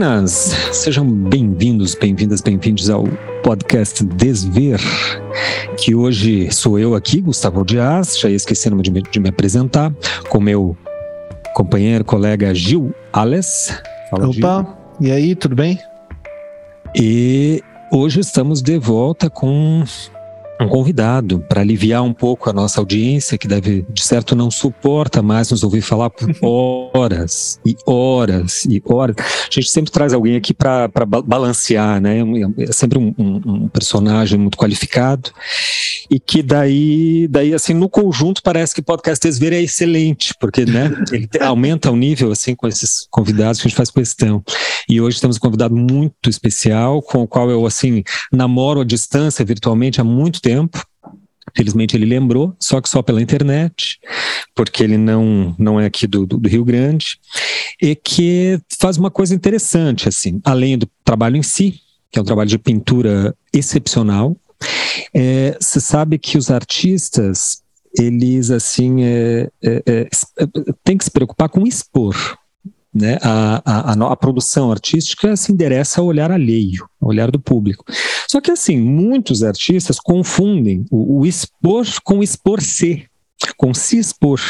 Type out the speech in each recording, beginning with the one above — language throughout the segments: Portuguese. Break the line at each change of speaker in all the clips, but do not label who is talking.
Buenas! Sejam bem-vindos, bem-vindas, bem-vindos ao podcast Desver, que hoje sou eu aqui, Gustavo Dias, já esqueci de me, de me apresentar, com meu companheiro, colega Gil Ales.
Fala, Opa, Gil. e aí, tudo bem?
E hoje estamos de volta com um convidado para aliviar um pouco a nossa audiência, que deve, de certo, não suporta mais nos ouvir falar por horas e horas e horas. A gente sempre traz alguém aqui para balancear, né? É, é sempre um, um, um, personagem muito qualificado e que daí, daí assim, no conjunto parece que podcast Desver é excelente, porque, né? Ele aumenta o nível, assim, com esses convidados que a gente faz questão. E hoje temos um convidado muito especial, com o qual eu, assim, namoro à distância virtualmente há muito tempo tempo. Felizmente ele lembrou, só que só pela internet, porque ele não, não é aqui do, do, do, Rio Grande, e que faz uma coisa interessante, assim, além do trabalho em si, que é um trabalho de pintura excepcional, é, você sabe que os artistas, eles, assim, é, é, é, é têm que se preocupar com expor, né, a, a, a, produção artística se endereça ao olhar alheio, ao olhar do público. Só que, assim, muitos artistas confundem o, o expor com expor-se, com se expor.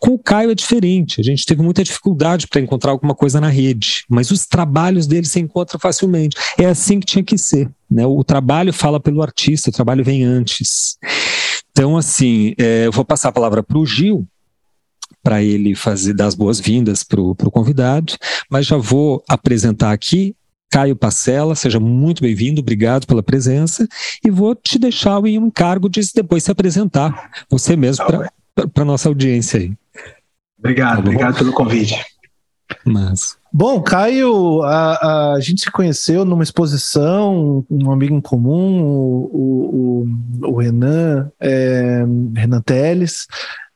Com o Caio é diferente, a gente teve muita dificuldade para encontrar alguma coisa na rede, mas os trabalhos dele se encontram facilmente. É assim que tinha que ser. Né? O trabalho fala pelo artista, o trabalho vem antes. Então, assim, é, eu vou passar a palavra para o Gil, para ele fazer dar as boas-vindas para o convidado, mas já vou apresentar aqui Caio Pacella, seja muito bem-vindo, obrigado pela presença, e vou te deixar em um encargo de depois se apresentar, você mesmo, para a nossa audiência aí.
Obrigado, tá obrigado pelo convite.
Mas... Bom, Caio, a, a, gente se conheceu numa exposição, um amigo em comum, o, o, o Renan, é, Renan Teles,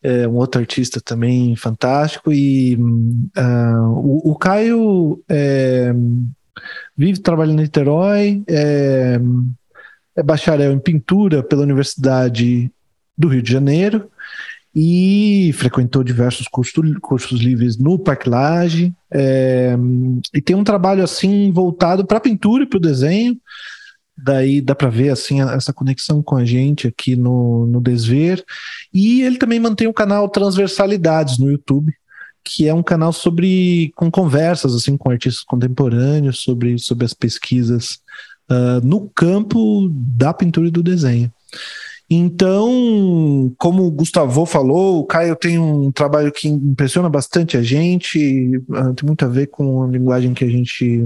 é um outro artista também fantástico. E uh, o, o, Caio é, vive trabalhando em Niterói, é, é bacharel em pintura pela Universidade do Rio de Janeiro e frequentou diversos cursos, cursos livres no Parque Lage, é, e tem um trabalho assim voltado para a pintura e para o desenho. Daí dá para ver assim essa conexão com a gente aqui no, no Desver. E ele também mantém o canal Transversalidades no YouTube, que é um canal sobre com conversas assim com artistas contemporâneos sobre, sobre as pesquisas uh, no campo da pintura e do desenho. Então, como o Gustavo falou, o Caio tem um trabalho que impressiona bastante a gente, uh, tem muito a ver com a linguagem que a gente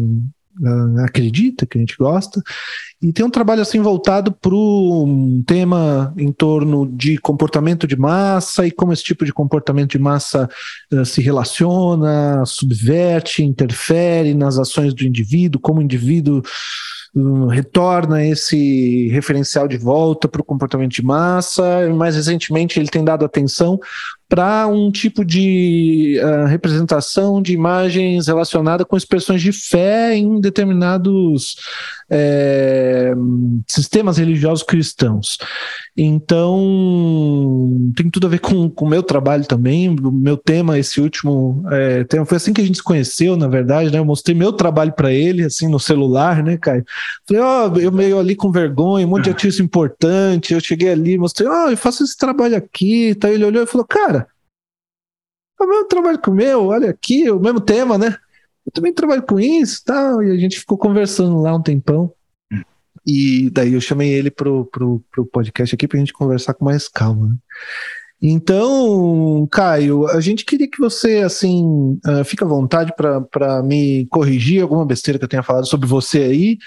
acredita, que a gente gosta, e tem um trabalho assim voltado para um tema em torno de comportamento de massa e como esse tipo de comportamento de massa uh, se relaciona, subverte, interfere nas ações do indivíduo, como o indivíduo retorna esse referencial de volta para o comportamento de massa. Mais recentemente, ele tem dado atenção para um tipo de uh, representação de imagens relacionada com expressões de fé em determinados é, sistemas religiosos cristãos. Então, tem tudo a ver com o meu trabalho também. O meu tema, esse último é, tema, foi assim que a gente se conheceu, na verdade, né? Eu mostrei meu trabalho para ele, assim, no celular, né, Caio? Falei, ó, oh, eu meio ali com vergonha, um monte de artista importante. Eu cheguei ali, mostrei, ó, oh, eu faço esse trabalho aqui. Tá? Ele olhou e falou, cara, é o mesmo trabalho que o meu, olha aqui, o mesmo tema, né? eu também trabalho com isso tal. E a gente ficou conversando lá um tempão. E daí eu chamei ele pro, pro, pro podcast aqui pra gente conversar com mais calma. Né? Então, Caio, a gente queria que você, assim, uh, fique à vontade para me corrigir alguma besteira que eu tenha falado sobre você aí.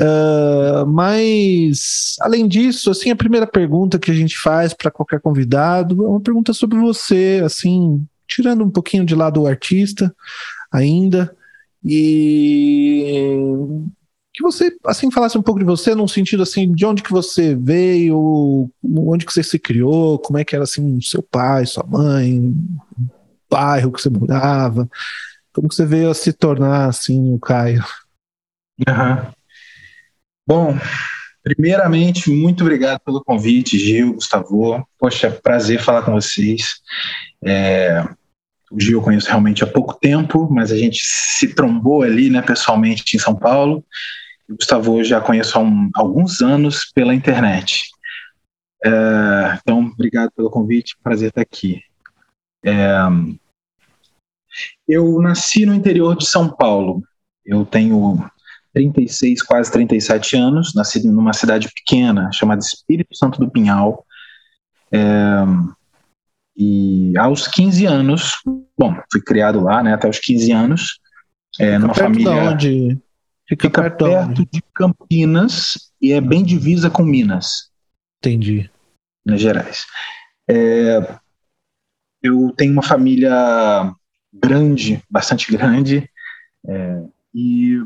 Uh, mas, além disso, assim, a primeira pergunta que a gente faz para qualquer convidado é uma pergunta sobre você, assim, tirando um pouquinho de lado o artista, ainda. E que você assim falasse um pouco de você num sentido assim de onde que você veio onde que você se criou como é que era assim seu pai sua mãe bairro que você morava como que você veio a se tornar assim o Caio
uhum. bom primeiramente muito obrigado pelo convite Gil Gustavo poxa prazer falar com vocês é, o Gil eu conheço realmente há pouco tempo, mas a gente se trombou ali, né, pessoalmente em São Paulo. O Gustavo eu já conheço há um, alguns anos pela internet. É, então, obrigado pelo convite, prazer estar aqui. É, eu nasci no interior de São Paulo. Eu tenho 36, quase 37 anos, nasci numa cidade pequena chamada Espírito Santo do Pinhal. É, e aos 15 anos, bom, fui criado lá, né, até os 15 anos, é, numa família.
onde?
Fica, fica perto, perto de Campinas e é bem divisa com Minas.
Entendi.
Minas Gerais. É, eu tenho uma família grande, bastante grande, é, e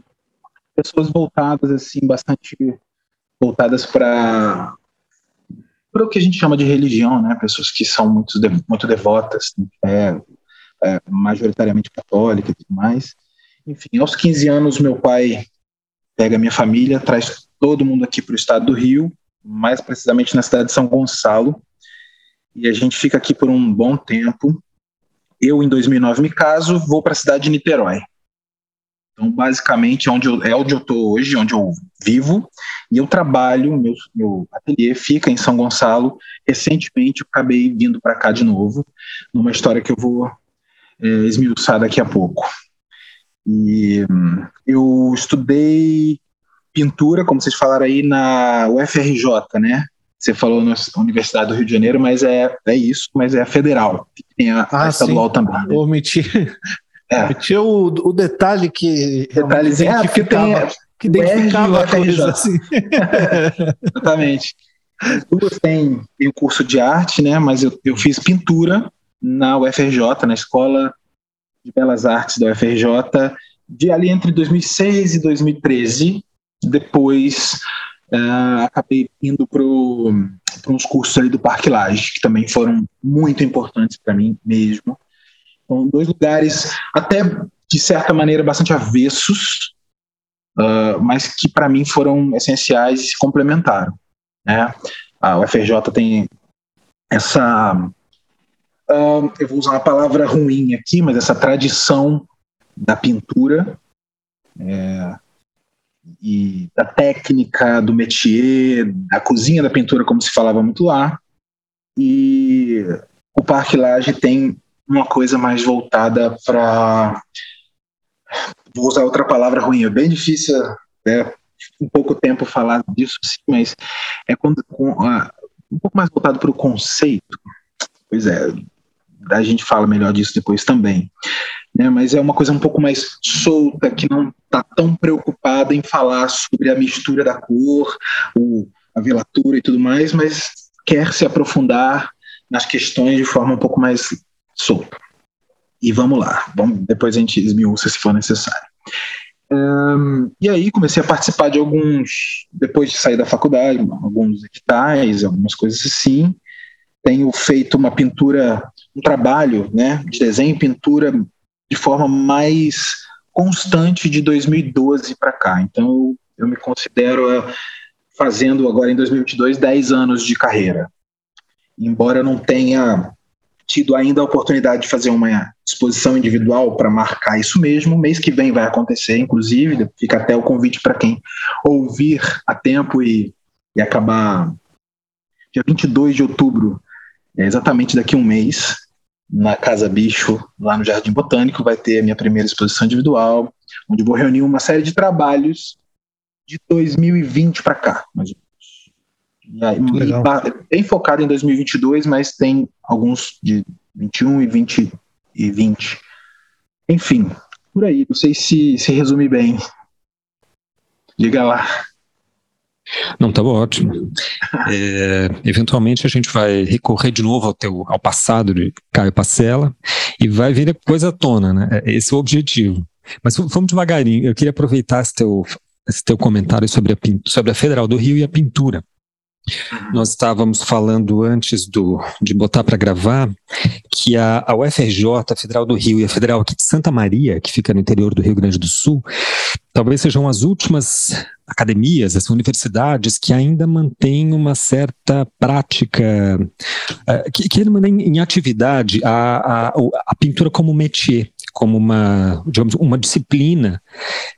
pessoas voltadas, assim, bastante voltadas para para o que a gente chama de religião, né? Pessoas que são muito, muito devotas, é, é, majoritariamente católica e tudo mais. Enfim, aos 15 anos, meu pai pega minha família, traz todo mundo aqui para o estado do Rio, mais precisamente na cidade de São Gonçalo, e a gente fica aqui por um bom tempo. Eu, em 2009, me caso, vou para a cidade de Niterói. Então, basicamente, onde eu, é onde eu estou hoje, onde eu vivo, e eu trabalho, meu, meu ateliê fica em São Gonçalo. Recentemente, eu acabei vindo para cá de novo, numa história que eu vou é, esmiuçar daqui a pouco. E hum, eu estudei pintura, como vocês falaram aí, na UFRJ, né? Você falou na Universidade do Rio de Janeiro, mas é, é isso, mas é a federal. Tem a,
ah, a estadual sim. também. Vou omitir é. Tinha o, o detalhe que
Detalhezinho, é, identificava, tem,
que identificava a coisa assim.
Exatamente. As duas têm um curso de arte, né? Mas eu, eu fiz pintura na UFRJ, na Escola de Belas Artes da UFRJ, de ali entre 2006 e 2013. Depois uh, acabei indo para uns cursos ali do Parque Lage, que também foram muito importantes para mim mesmo. São dois lugares, até de certa maneira, bastante avessos, uh, mas que para mim foram essenciais e se complementaram. Né? A UFRJ tem essa. Uh, eu vou usar uma palavra ruim aqui, mas essa tradição da pintura é, e da técnica, do métier, da cozinha da pintura, como se falava muito lá. E o Parque Lage tem uma coisa mais voltada para. Vou usar outra palavra ruim, é bem difícil, né, um pouco tempo falar disso, sim, mas é quando, com, um pouco mais voltado para o conceito. Pois é, a gente fala melhor disso depois também. Né, mas é uma coisa um pouco mais solta, que não está tão preocupada em falar sobre a mistura da cor, o, a velatura e tudo mais, mas quer se aprofundar nas questões de forma um pouco mais solto. E vamos lá, vamos, depois a gente esmiuça se for necessário. Um, e aí comecei a participar de alguns, depois de sair da faculdade, alguns editais, algumas coisas assim. Tenho feito uma pintura, um trabalho né, de desenho e pintura de forma mais constante de 2012 para cá. Então eu, me considero uh, fazendo agora em 2022 10 anos de carreira. Embora eu não tenha tido ainda a oportunidade de fazer uma exposição individual para marcar isso mesmo. Mês que vem vai acontecer, inclusive, fica até o convite para quem ouvir a tempo e, e acabar dia 22 de outubro, é exatamente daqui a um mês, na Casa Bicho, lá no Jardim Botânico, vai ter a minha primeira exposição individual, onde vou reunir uma série de trabalhos de 2020 para cá, mais ou menos. E aí, bem focado em 2022, mas tem alguns de 21 e 20 e 20. Enfim, por aí. Não sei se se resume bem. Diga lá.
Não, tá ótimo. É, eventualmente a gente vai recorrer de novo ao, teu, ao passado de Caio Pacella e vai vir a coisa à tona, né? É, esse é o objetivo. Mas vamos devagarinho. Eu queria aproveitar esse teu, esse teu comentário sobre a, sobre a Federal do Rio e a pintura. Nós estávamos falando antes do, de botar para gravar que a, a UFRJ, a Federal do Rio e a Federal aqui de Santa Maria, que fica no interior do Rio Grande do Sul, talvez sejam as últimas academias, as universidades que ainda mantêm uma certa prática, uh, que, que mantém em atividade a, a, a pintura como métier como uma, digamos, uma disciplina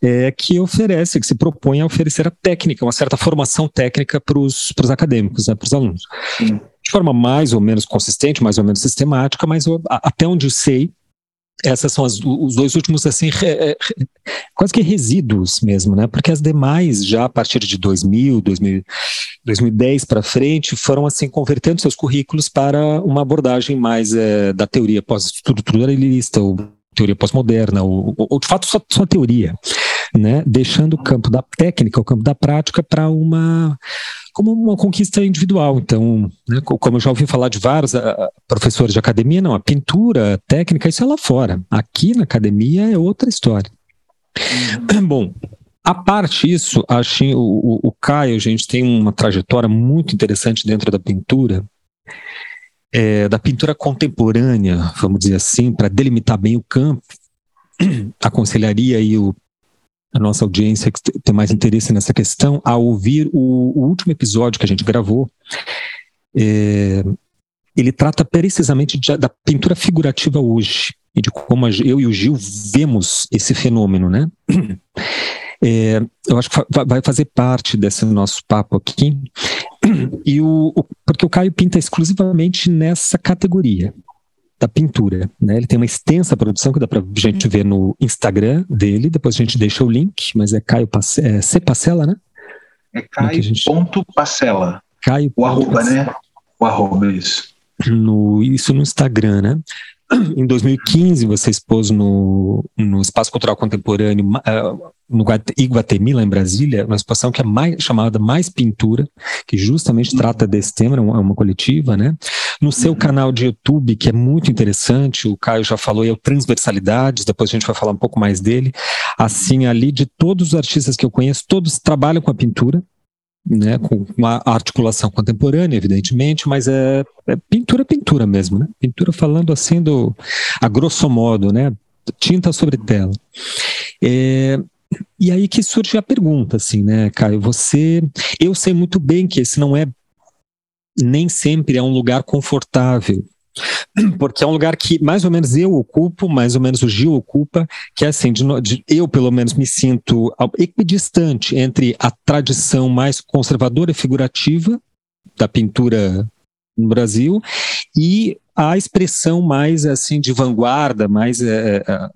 é, que oferece, que se propõe a oferecer a técnica, uma certa formação técnica para os acadêmicos, né, para os alunos. Sim. De forma mais ou menos consistente, mais ou menos sistemática, mas até onde eu sei, essas são as, os dois últimos assim re, quase que resíduos mesmo, né? Porque as demais já a partir de 2000, 2000 2010 para frente foram assim convertendo seus currículos para uma abordagem mais é, da teoria pós-estruturalista ou teoria pós-moderna, ou, ou, de fato só, só teoria, né? deixando o campo da técnica, o campo da prática para uma como uma conquista individual. Então, né, como eu já ouvi falar de vários professores de academia, não, a pintura, a técnica, isso é lá fora. Aqui na academia é outra história. Uhum. Bom, a parte isso, acho o, o, o Caio, gente, tem uma trajetória muito interessante dentro da pintura é, da pintura contemporânea, vamos dizer assim, para delimitar bem o campo, aconselharia aí o, a nossa audiência que tem mais interesse nessa questão a ouvir o, o último episódio que a gente gravou. É, ele trata precisamente de, da pintura figurativa hoje e de como eu e o Gil vemos esse fenômeno, né? É, eu acho que vai fazer parte desse nosso papo aqui. E o, o, porque o Caio pinta exclusivamente nessa categoria da pintura, né? Ele tem uma extensa produção que dá pra gente ver no Instagram dele, depois a gente deixa o link, mas é Caio Pace, é C Pacela, né?
É Caio gente... ponto Pacela.
Caio.
O arroba, né? O arroba, isso.
No, isso no Instagram, né? Em 2015, você expôs no, no Espaço Cultural Contemporâneo, uh, no Iguatemi, lá em Brasília, uma exposição que é mais, chamada Mais Pintura, que justamente trata desse tema, é uma, é uma coletiva, né? No seu uhum. canal de YouTube, que é muito interessante, o Caio já falou, é o Transversalidades, depois a gente vai falar um pouco mais dele. Assim, ali, de todos os artistas que eu conheço, todos trabalham com a pintura, né, com uma articulação contemporânea, evidentemente, mas é, é, pintura, pintura mesmo, né? Pintura falando assim do, a grosso modo, né? Tinta sobre tela. É, e aí que surge a pergunta, assim, né, Caio? Você, eu sei muito bem que esse não é nem sempre é um lugar confortável porque é um lugar que mais ou menos eu ocupo, mais ou menos o Gil ocupa, que é assim, de, de, eu pelo menos me sinto equidistante entre a tradição mais conservadora e figurativa da pintura no Brasil e a expressão mais assim de vanguarda, mais é, é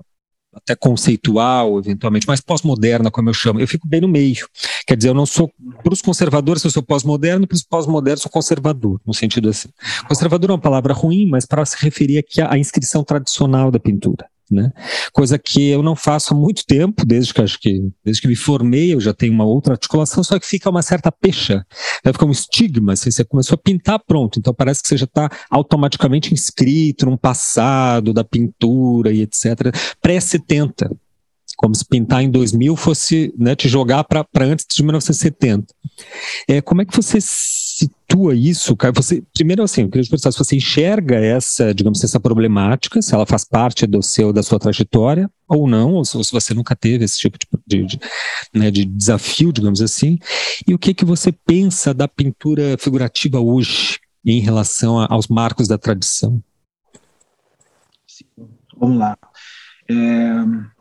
até conceitual, eventualmente, mais pós-moderna, como eu chamo. Eu fico bem no meio. Quer dizer, eu não sou, para os conservadores, eu sou pós-moderno, para os pós-modernos, sou conservador, no sentido assim. Conservador é uma palavra ruim, mas para se referir aqui à inscrição tradicional da pintura né? Coisa que eu não faço há muito tempo, desde que acho que desde que me formei, eu já tenho uma outra articulação, só que fica uma certa pecha, né? fica um estigma, assim, você começou a pintar pronto, então parece que você já está automaticamente inscrito num passado da pintura e etc. Pré-70, como se pintar em 2000 fosse né, te jogar para antes de 1970. É, como é que você situa isso, cara? Você, primeiro, assim, eu queria te perguntar se você enxerga essa, digamos, essa problemática, se ela faz parte do seu, da sua trajetória ou não, ou se, você nunca teve esse tipo de, de, né, de desafio, digamos assim, e o que que você pensa da pintura figurativa hoje em relação a, aos marcos da tradição?
Sim, vamos lá. É,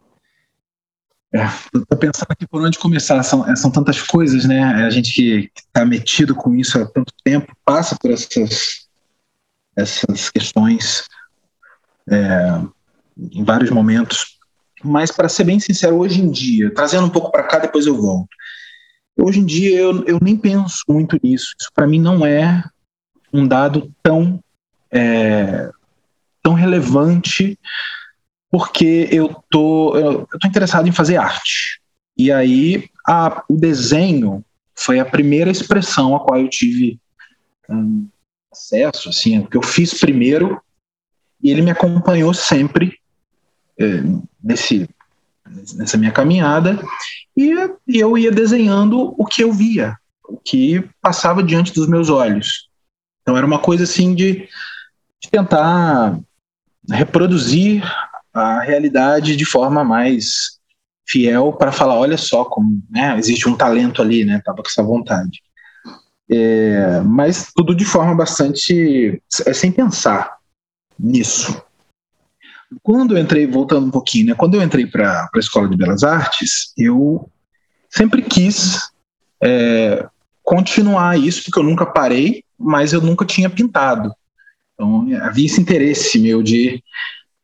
Estou pensando aqui por onde começar. São, é, são tantas coisas, né? A gente que está metido com isso há tanto tempo passa por essas, essas questões é, em vários momentos. Mas, para ser bem sincero, hoje em dia, trazendo um pouco para cá, depois eu volto. Hoje em dia, eu, eu nem penso muito nisso. Isso, para mim, não é um dado tão, é, tão relevante porque eu tô, eu tô interessado em fazer arte. E aí a, o desenho foi a primeira expressão a qual eu tive um, acesso, assim, que eu fiz primeiro e ele me acompanhou sempre é, nesse, nessa minha caminhada e, e eu ia desenhando o que eu via, o que passava diante dos meus olhos. Então era uma coisa assim de, de tentar reproduzir a realidade de forma mais fiel para falar, olha só como né, existe um talento ali, né? Tava com essa vontade. É, mas tudo de forma bastante é, sem pensar nisso. Quando eu entrei, voltando um pouquinho, né, quando eu entrei para a Escola de Belas Artes, eu sempre quis é, continuar isso, porque eu nunca parei, mas eu nunca tinha pintado. Então havia esse interesse meu de,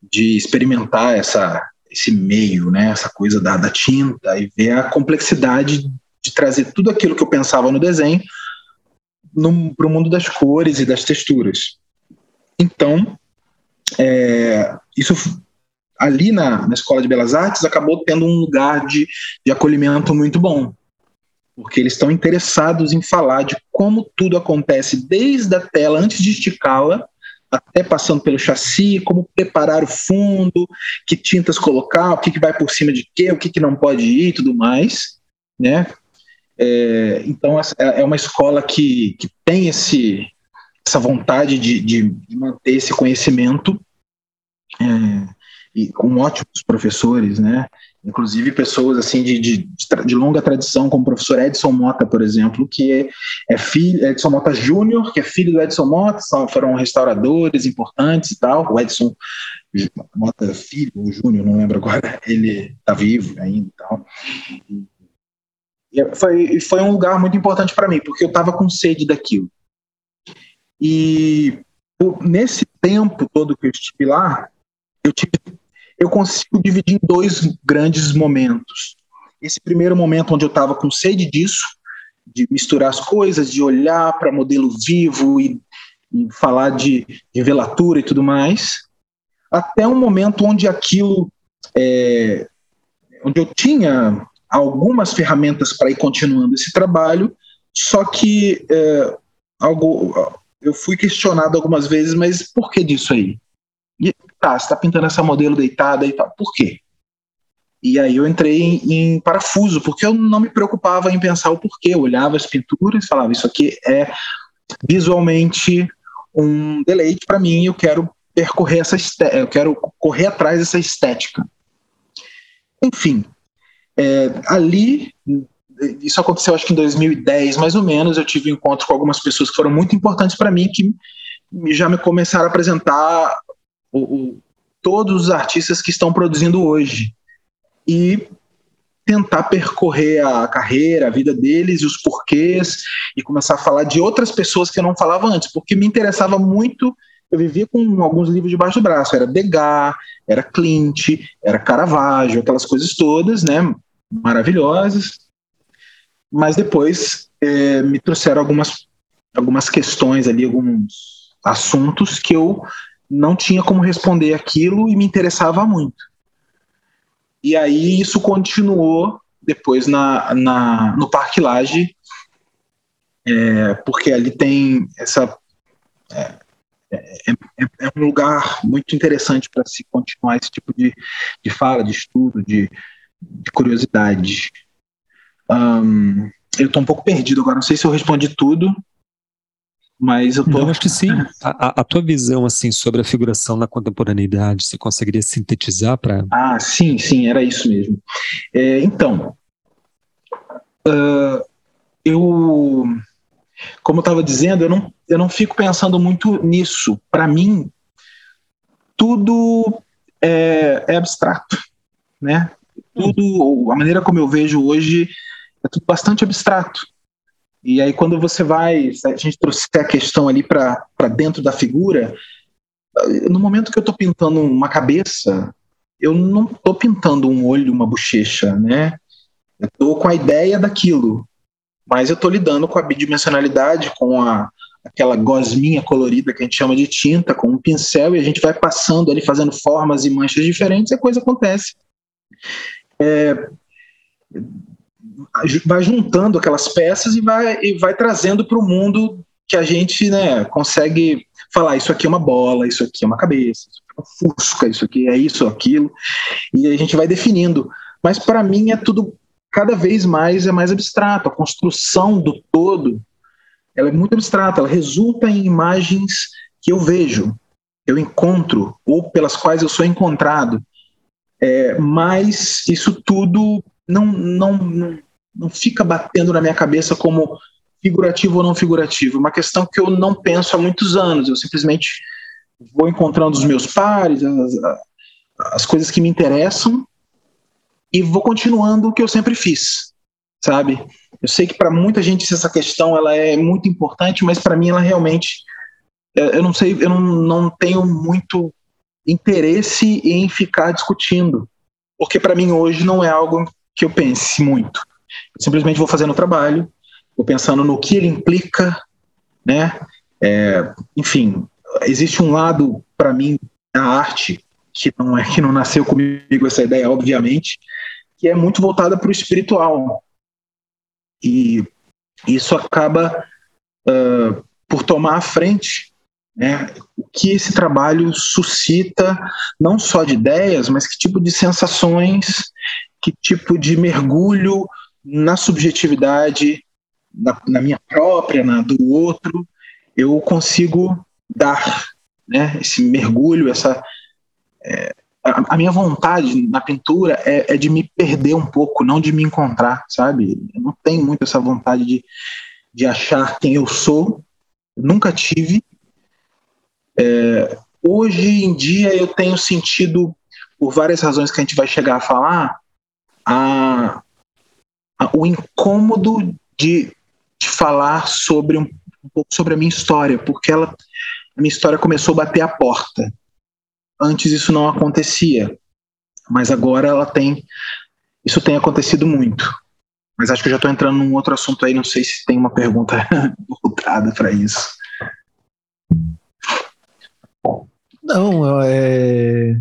de experimentar essa, esse meio, né, essa coisa da, da tinta e ver a complexidade de trazer tudo aquilo que eu pensava no desenho para o mundo das cores e das texturas. Então, é, isso ali na, na Escola de Belas Artes acabou tendo um lugar de, de acolhimento muito bom, porque eles estão interessados em falar de como tudo acontece desde a tela, antes de esticá-la, até passando pelo chassi, como preparar o fundo, que tintas colocar, o que, que vai por cima de quê, o que, que não pode ir e tudo mais, né? É, então é, é uma escola que, que tem esse, essa vontade de, de, manter esse conhecimento é, e com ótimos professores, né? Inclusive pessoas assim de, de, de, longa tradição, como o professor Edson Mota, por exemplo, que é, é filho Edson Mota Júnior, que é filho do Edson Mota, são, foram restauradores importantes e tal. O Edson Mota filho, o Júnior, não lembro agora, ele está vivo ainda e tal. E foi, foi um lugar muito importante para mim, porque eu estava com sede daquilo. E nesse tempo todo que eu estive lá, eu tive eu consigo dividir em dois grandes momentos. Esse primeiro momento onde eu estava com sede disso, de misturar as coisas, de olhar para modelo vivo e, e falar de, de, velatura e tudo mais, até um momento onde aquilo, é, onde eu tinha algumas ferramentas para ir continuando esse trabalho, só que é, algo, eu fui questionado algumas vezes, mas por que disso aí? Tá, você está pintando essa modelo deitada e tal. Por quê? E aí eu entrei em, em, parafuso, porque eu não me preocupava em pensar o porquê. Eu olhava as pinturas e falava, isso aqui é visualmente um deleite para mim, eu quero percorrer essa eu quero correr atrás dessa estética. Enfim, é, ali, isso aconteceu acho que em 2010, mais ou menos, eu tive um encontro com algumas pessoas que foram muito importantes para mim, que já me começaram a apresentar o, o, todos os artistas que estão produzindo hoje e tentar percorrer a carreira, a vida deles os porquês e começar a falar de outras pessoas que eu não falava antes, porque me interessava muito. Eu vivia com alguns livros debaixo do braço, era Degas, era Clint, era Caravaggio, aquelas coisas todas, né, maravilhosas. Mas depois é, me trouxeram algumas algumas questões ali, alguns assuntos que eu não tinha como responder aquilo e me interessava muito. E aí isso continuou depois na, na no Parque Laje, é, porque ali tem essa é, é, é, é um lugar muito interessante para se continuar esse tipo de, de fala, de estudo, de, de curiosidade. Um, eu estou um pouco perdido agora, não sei se eu respondi tudo, mas eu tô...
acho que sim. A, a, tua visão assim sobre a figuração na contemporaneidade, você conseguiria sintetizar para?
Ah, sim, sim, era isso mesmo. É, então, uh, eu, como eu estava dizendo, eu não, eu não fico pensando muito nisso. Para mim, tudo é, é abstrato, né? Tudo, a maneira como eu vejo hoje é tudo bastante abstrato. E aí, quando você vai, a gente trouxe a questão ali para dentro da figura, no momento que eu estou pintando uma cabeça, eu não estou pintando um olho, uma bochecha, né? Eu estou com a ideia daquilo, mas eu estou lidando com a bidimensionalidade, com a, aquela gosminha colorida que a gente chama de tinta, com um pincel, e a gente vai passando ali, fazendo formas e manchas diferentes, e a coisa acontece. É, vai juntando aquelas peças e vai, e vai trazendo para o mundo que a gente né, consegue falar: isso aqui é uma bola, isso aqui é uma cabeça, isso aqui é um fusca, isso aqui é isso, aquilo, e a gente vai definindo. Mas para mim é tudo cada vez mais é mais abstrato. A construção do todo ela é muito abstrata, ela resulta em imagens que eu vejo, eu encontro ou pelas quais eu sou encontrado. É, mas isso tudo não, não, não fica batendo na minha cabeça como figurativo ou não figurativo. Uma questão que eu não penso há muitos anos. Eu simplesmente vou encontrando os meus pares, as, as coisas que me interessam e vou continuando o que eu sempre fiz, sabe? Eu sei que para muita gente essa questão ela é muito importante, mas para mim ela realmente é, eu não sei, eu não, não tenho muito interesse em ficar discutindo, porque para mim hoje não é algo que eu pense muito. Simplesmente vou fazendo o trabalho, vou pensando no que ele implica, né? É, enfim, existe um lado para mim da arte que não é que não nasceu comigo essa ideia, obviamente, que é muito voltada para o espiritual e isso acaba uh, por tomar a frente né, o que esse trabalho suscita, não só de ideias, mas que tipo de sensações, que tipo de mergulho na subjetividade, na, na minha própria, na do outro, eu consigo dar né, esse mergulho, essa. É, a, minha vontade na pintura é, é, de me perder um pouco, não de me encontrar, sabe? Eu não tenho muito essa vontade de, de achar quem eu sou, nunca tive. É, hoje em dia eu tenho sentido, por várias razões que a gente vai chegar a falar, a, o incômodo de, de falar sobre um, um pouco sobre a minha história, porque ela a minha história começou a bater a porta. Antes isso não acontecia, mas agora ela tem. Isso tem acontecido muito. Mas acho que eu já estou entrando num outro assunto aí, não sei se tem uma pergunta voltada para isso.
Não, é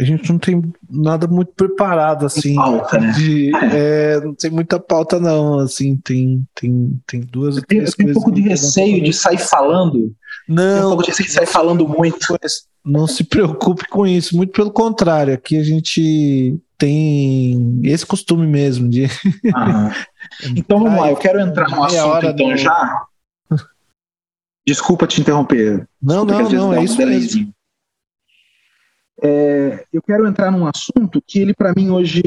a gente não tem nada muito preparado assim.
Pauta, né?
De, é, não tem muita pauta não, assim, tem tem tem duas
eu tenho um pouco de receio de sair falando.
Não,
tem um pouco de receio de sair falando muito.
Não se preocupe com isso, muito pelo contrário, aqui a gente tem esse costume mesmo de
Então vamos lá, eu quero entrar no assunto então do... já. Desculpa te interromper.
Não, não, não, é isso mesmo.
É, eu quero entrar num assunto que ele para mim hoje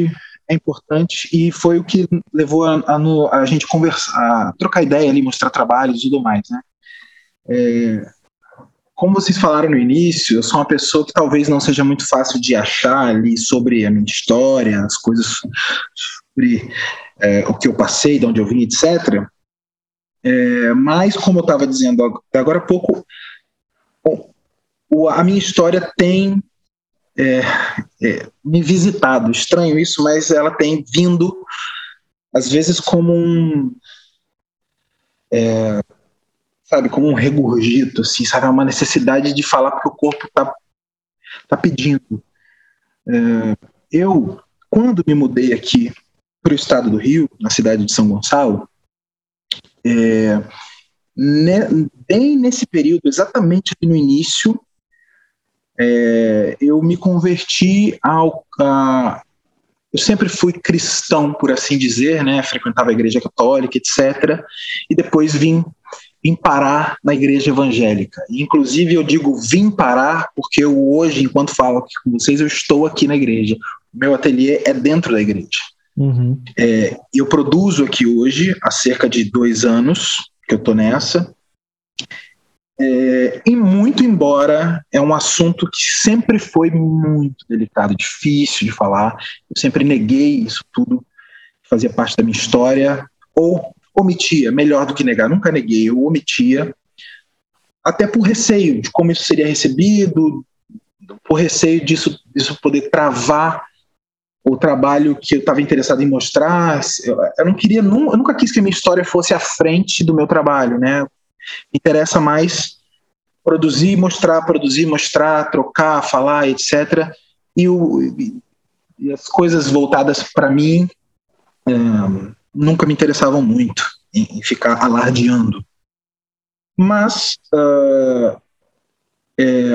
é importante e foi o que levou a, a, a gente conversar, a trocar ideia ali, mostrar trabalhos e tudo mais, né? É, como vocês falaram no início, eu sou uma pessoa que talvez não seja muito fácil de achar ali sobre a minha história, as coisas sobre é, o que eu passei, de onde eu vim, etc. É, mas, como eu estava dizendo agora há pouco, a minha história tem é, é, me visitado. Estranho isso, mas ela tem vindo, às vezes, como um. É, sabe, como um regurgito, assim, sabe? É uma necessidade de falar porque o corpo está tá pedindo. É, eu, quando me mudei aqui para o estado do Rio, na cidade de São Gonçalo, é, bem nesse período, exatamente no início, é, eu me converti ao. A, eu sempre fui cristão, por assim dizer, né? frequentava a igreja católica, etc. E depois vim, vim parar na igreja evangélica. E, inclusive, eu digo vim parar porque eu hoje, enquanto falo aqui com vocês, eu estou aqui na igreja. O meu ateliê é dentro da igreja. Uhum. É, eu produzo aqui hoje há cerca de dois anos que eu estou nessa. É, e muito embora é um assunto que sempre foi muito delicado, difícil de falar, eu sempre neguei isso tudo, fazia parte da minha história, ou omitia, melhor do que negar, nunca neguei, eu omitia, até por receio de como isso seria recebido, por receio disso, disso poder travar o trabalho que eu estava interessado em mostrar. Eu, eu não queria, eu nunca quis que a minha história fosse à frente do meu trabalho, né? Me interessa mais produzir, mostrar, produzir, mostrar, trocar, falar, etc. E, o, e as coisas voltadas para mim nunca me interessavam muito em, em ficar alardeando. Mas uh, é,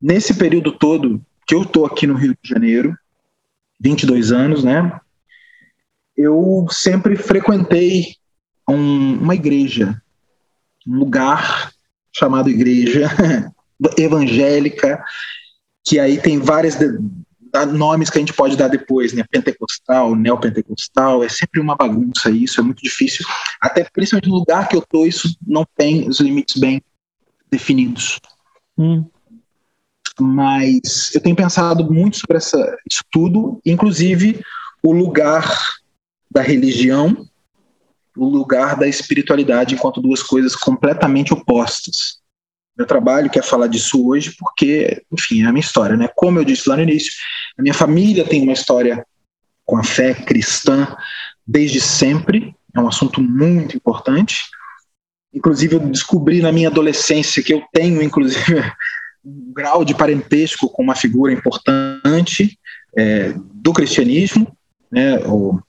nesse período todo que eu estou aqui no Rio de Janeiro, 22 anos, né? Eu sempre frequentei um, uma igreja lugar chamado igreja evangélica, que aí tem várias nomes que a gente pode dar depois, né? Pentecostal, neopentecostal, é sempre uma bagunça isso, é muito difícil. Até principalmente no lugar que eu tô, isso não tem os limites bem definidos. Hum. Mas eu tenho pensado muito sobre essa, isso tudo, inclusive o lugar da religião, o lugar da espiritualidade, enquanto duas coisas completamente opostas. Meu trabalho quer falar disso hoje porque, enfim, é a minha história, né? Como eu disse lá no início, a minha família tem uma história com a fé cristã desde sempre, é um assunto muito importante. Inclusive, eu descobri na minha adolescência que eu tenho, inclusive, um grau de parentesco com uma figura importante é, do cristianismo, né, uh,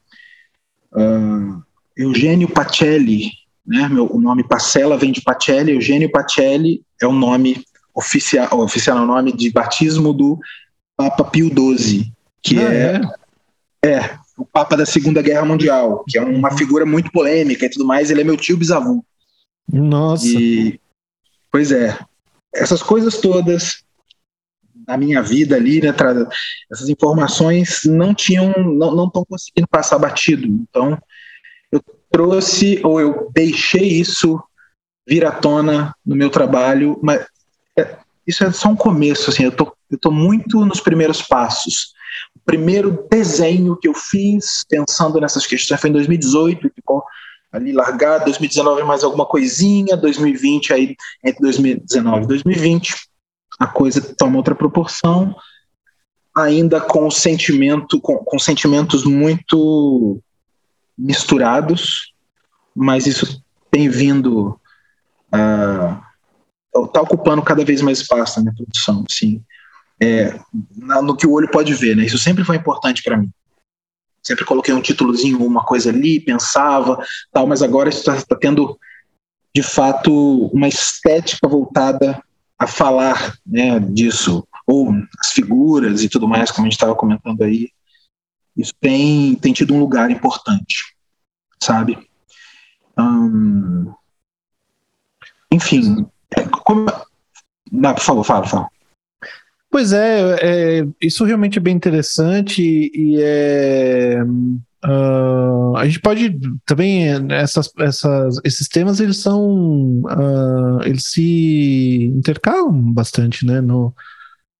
Eugênio Pacelli, né, meu, o nome Pacella vem de Pacelli, Eugênio Pacelli é o nome oficial, oficial é o nome de batismo do Papa Pio XII, que ah, é, é, é o Papa da Segunda Guerra Mundial, que é uma figura muito polêmica e tudo mais, ele é meu tio bisavô.
Nossa. E,
pois é. Essas coisas todas na minha vida ali, né, essas informações não tinham, não estão conseguindo passar batido. Então, trouxe ou eu deixei isso vir à tona no meu trabalho, mas é, isso é só um começo, assim, eu tô, eu tô muito nos primeiros passos. O primeiro desenho que eu fiz pensando nessas questões foi em 2018, ficou ali largado, 2019 mais alguma coisinha, 2020 aí entre 2019 e 2020 a coisa toma outra proporção, ainda com sentimento com, com sentimentos muito misturados, mas isso tem vindo uh, tá ocupando cada vez mais espaço na minha produção, assim, é, no que o olho pode ver, né? Isso sempre foi importante para mim. Sempre coloquei um títulozinho, uma coisa ali, pensava, tal, mas agora está tá tendo, de fato, uma estética voltada a falar né, disso, ou as figuras e tudo mais, como a gente estava comentando aí. Isso tem, tem tido um lugar importante, sabe? Enfim, é, como... Não, por favor, fala, fala.
Pois é, é, isso realmente é bem interessante e é, uh, a gente pode também essas, essas, esses temas eles são uh, eles se intercalam bastante, né, no,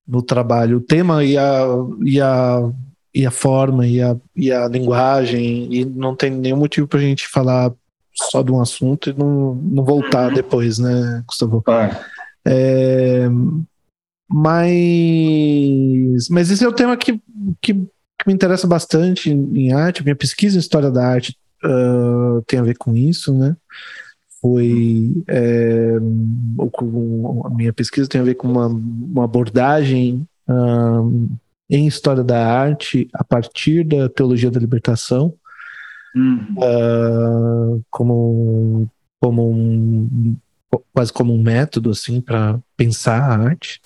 no trabalho. O tema e a, e a, e a forma e a, e a linguagem e não tem nenhum motivo para a gente falar só de um assunto e não, não voltar uhum. depois, né, Gustavo? É, mas, mas esse é o tema que, que, que me interessa bastante em arte. Minha pesquisa em história da arte uh, tem a ver com isso, né? Foi é, a minha pesquisa tem a ver com uma, uma abordagem uh, em história da arte a partir da teologia da libertação, uh, como como um, quase como um método assim para pensar a arte.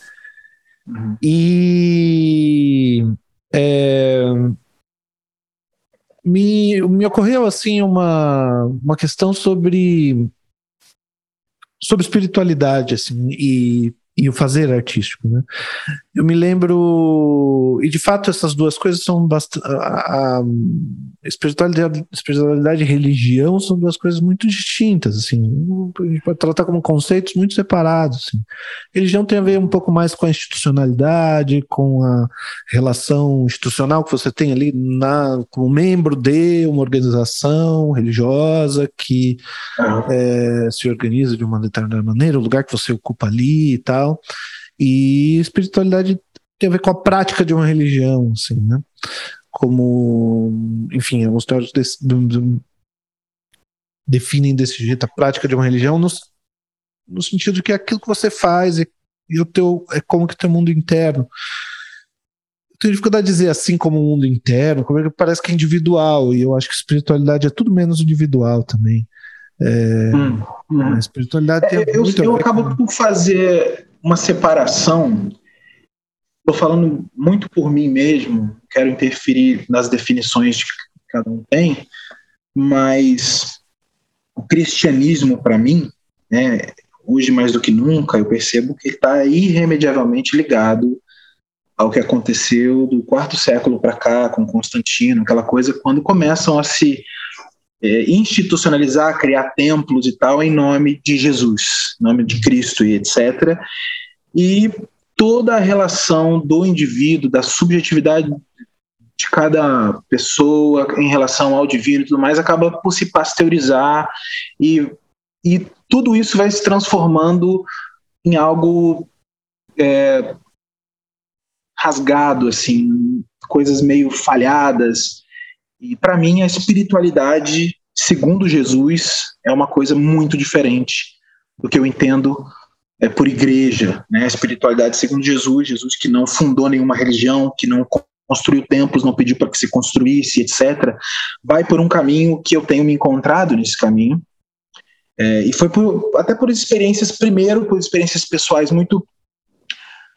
Uhum. E é, me, me ocorreu assim uma, uma questão sobre sobre espiritualidade assim e e o fazer artístico, né? Eu me lembro e de fato essas duas coisas são bastante a, a espiritualidade, espiritualidade e religião são duas coisas muito distintas, assim. A gente pode tratar como conceitos muito separados, assim. Religião tem a ver um pouco mais com a institucionalidade, com a relação institucional que você tem ali na como membro de uma organização religiosa que é, se organiza de uma determinada maneira, o lugar que você ocupa ali e tal tal. E espiritualidade tem a ver com a prática de uma religião, assim, né? Como, enfim, alguns teóricos desse, definem desse jeito a prática de uma religião no, no sentido de que aquilo que você faz e, e o teu é como que o teu mundo interno. Eu tenho dificuldade de dizer assim como o mundo interno, como é que parece que é individual, e eu acho que espiritualidade é tudo menos individual também. É, hum, hum. A espiritualidade tem
é, eu, eu acabo por fazer uma separação. Estou falando muito por mim mesmo, quero interferir nas definições que cada um tem, mas o cristianismo, para mim, né, hoje mais do que nunca, eu percebo que está irremediavelmente ligado ao que aconteceu do quarto século para cá com Constantino, aquela coisa quando começam a se é, institucionalizar, criar templos e tal em nome de Jesus, em nome de Cristo e etc. E toda a relação do indivíduo, da subjetividade de cada pessoa em relação ao divino e tudo mais acaba por se pasteurizar e, e tudo isso vai se transformando em algo é, rasgado, assim, coisas meio falhadas. E para mim a espiritualidade, segundo Jesus, é uma coisa muito diferente do que eu entendo é, por igreja, né? A espiritualidade segundo Jesus, Jesus que não fundou nenhuma religião, que não construiu templos, não pediu para que se construísse, etc. Vai por um caminho que eu tenho me encontrado nesse caminho. É, e foi por, até por experiências, primeiro, por experiências pessoais muito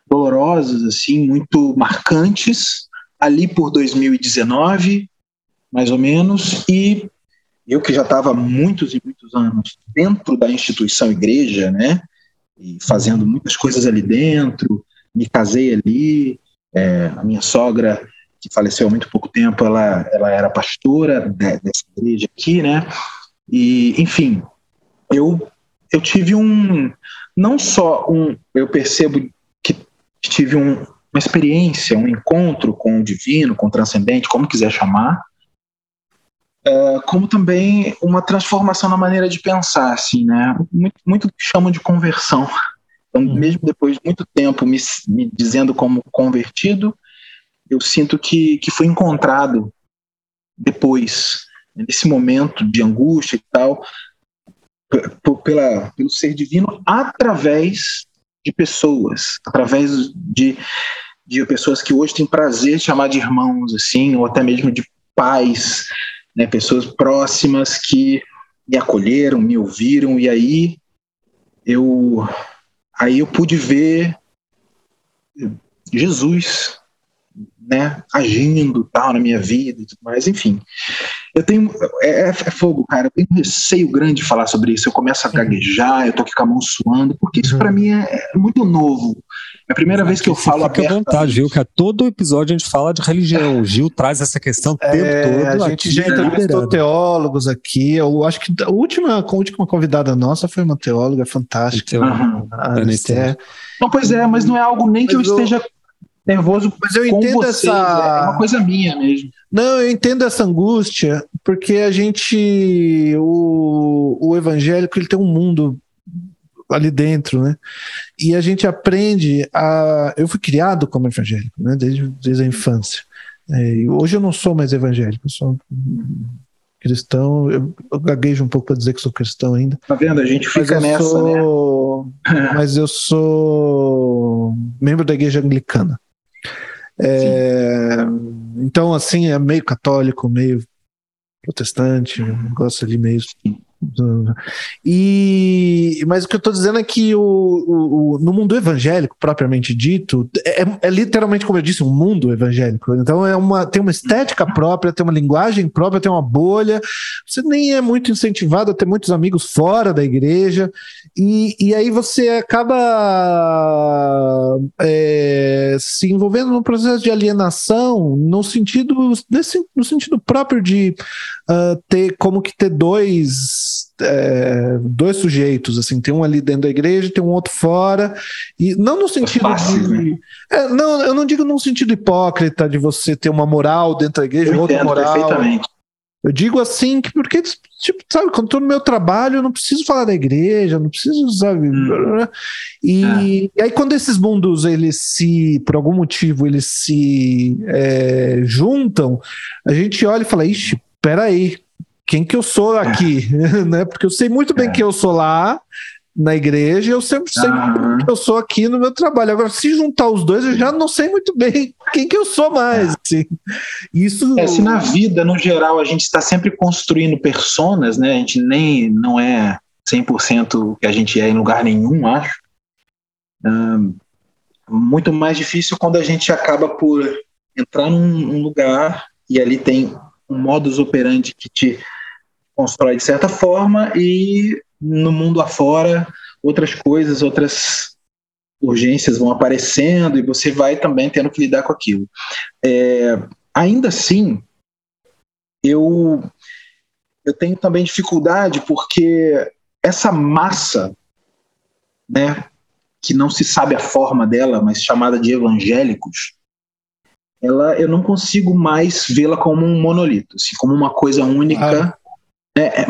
dolorosas, assim, muito marcantes, ali por 2019, mais ou menos, e eu que já estava muitos e muitos anos dentro da instituição igreja, né, e fazendo muitas coisas ali dentro, me casei ali, é, a minha sogra, que faleceu há muito pouco tempo, ela, ela era pastora de, dessa igreja aqui, né? E, enfim, eu, eu tive um. Não só um. Eu percebo que tive um, uma experiência, um encontro com o divino, com o transcendente, como quiser chamar, é, como também uma transformação na maneira de pensar, assim, né? Muito, muito chamam de conversão. Então, uhum. mesmo depois de muito tempo me, me, dizendo como convertido, eu sinto que, que fui encontrado depois, nesse momento de angústia e tal, pela, pelo ser divino, através de pessoas, através de, de pessoas que hoje têm prazer de chamar de irmãos, assim, ou até mesmo de pais, né, pessoas próximas que me acolheram, me ouviram, e aí eu aí eu pude ver Jesus, né, agindo tal na minha vida mais, enfim. Eu tenho é, é, é, fogo, cara. Eu tenho um receio grande de falar sobre isso. Eu começo a gaguejar, eu tô aqui com a mão suando, porque isso uhum. para mim é, é, muito novo. É a primeira vez que eu falo
Fica à vontade, viu? Que todo episódio a gente fala de religião. O Gil traz essa questão o tempo
é, todo. A gente já entrevistou teólogos aqui. Eu acho que a última, a última convidada nossa foi uma teóloga fantástica. Uhum. A
Não, pois é, mas não é algo nem que eu, eu esteja nervoso
mas eu entendo vocês, essa
é uma coisa minha mesmo
não eu entendo essa angústia porque a gente o, o evangélico ele tem um mundo ali dentro, né? E a gente aprende a. Eu fui criado como evangélico, né? Desde, desde a infância. É, hoje eu não sou mais evangélico, eu sou cristão. Eu, eu gaguejo um pouco para dizer que sou cristão ainda.
Tá vendo? A gente fica nessa,
sou, né? mas eu sou membro da igreja anglicana. É, então, assim, é meio católico, meio protestante, um negócio ali meio e, mas o que eu estou dizendo é que o, o, o, no mundo evangélico, propriamente dito, é, é, literalmente, como eu disse, um mundo evangélico. Então é uma, tem uma estética própria, tem uma linguagem própria, tem uma bolha. Você nem é muito incentivado a ter muitos amigos fora da igreja. E, e aí você acaba é, se envolvendo num processo de alienação no sentido, no sentido próprio de uh, ter como que ter dois é, dois sujeitos, assim, tem um ali dentro da igreja, tem um outro fora, e não no sentido fácil, de, né? é, não, eu não digo num sentido hipócrita de você ter uma moral dentro da igreja, eu outra moral. Eu digo assim que porque, tipo, sabe, quando estou no meu trabalho, eu não preciso falar da igreja, não preciso, sabe? Hum. E, é. e, aí, quando esses mundos, eles se, por algum motivo, eles se é, juntam, a gente olha e fala, ixi, peraí, quem que eu sou aqui? né? Porque eu sei muito bem é. que eu sou lá, na igreja, eu sempre sei uhum. que eu sou aqui no meu trabalho. Agora, se juntar os dois, eu já não sei muito bem quem que eu sou mais. Assim. Isso.
É, se na vida, no geral, a gente está sempre construindo personas, né? A gente nem não é 100% o que a gente é em lugar nenhum, acho. Hum, muito mais difícil quando a gente acaba por entrar num, num lugar e ali tem um modus operandi que te constrói de certa forma e no mundo afora outras coisas, outras urgências vão aparecendo e você vai também tendo que lidar com aquilo. É, ainda assim, eu, eu tenho também dificuldade porque essa massa, né, que não se sabe a forma dela, mas chamada de evangélicos, ela eu não consigo mais vê-la como um monolito, assim, como uma coisa única. Ah. É,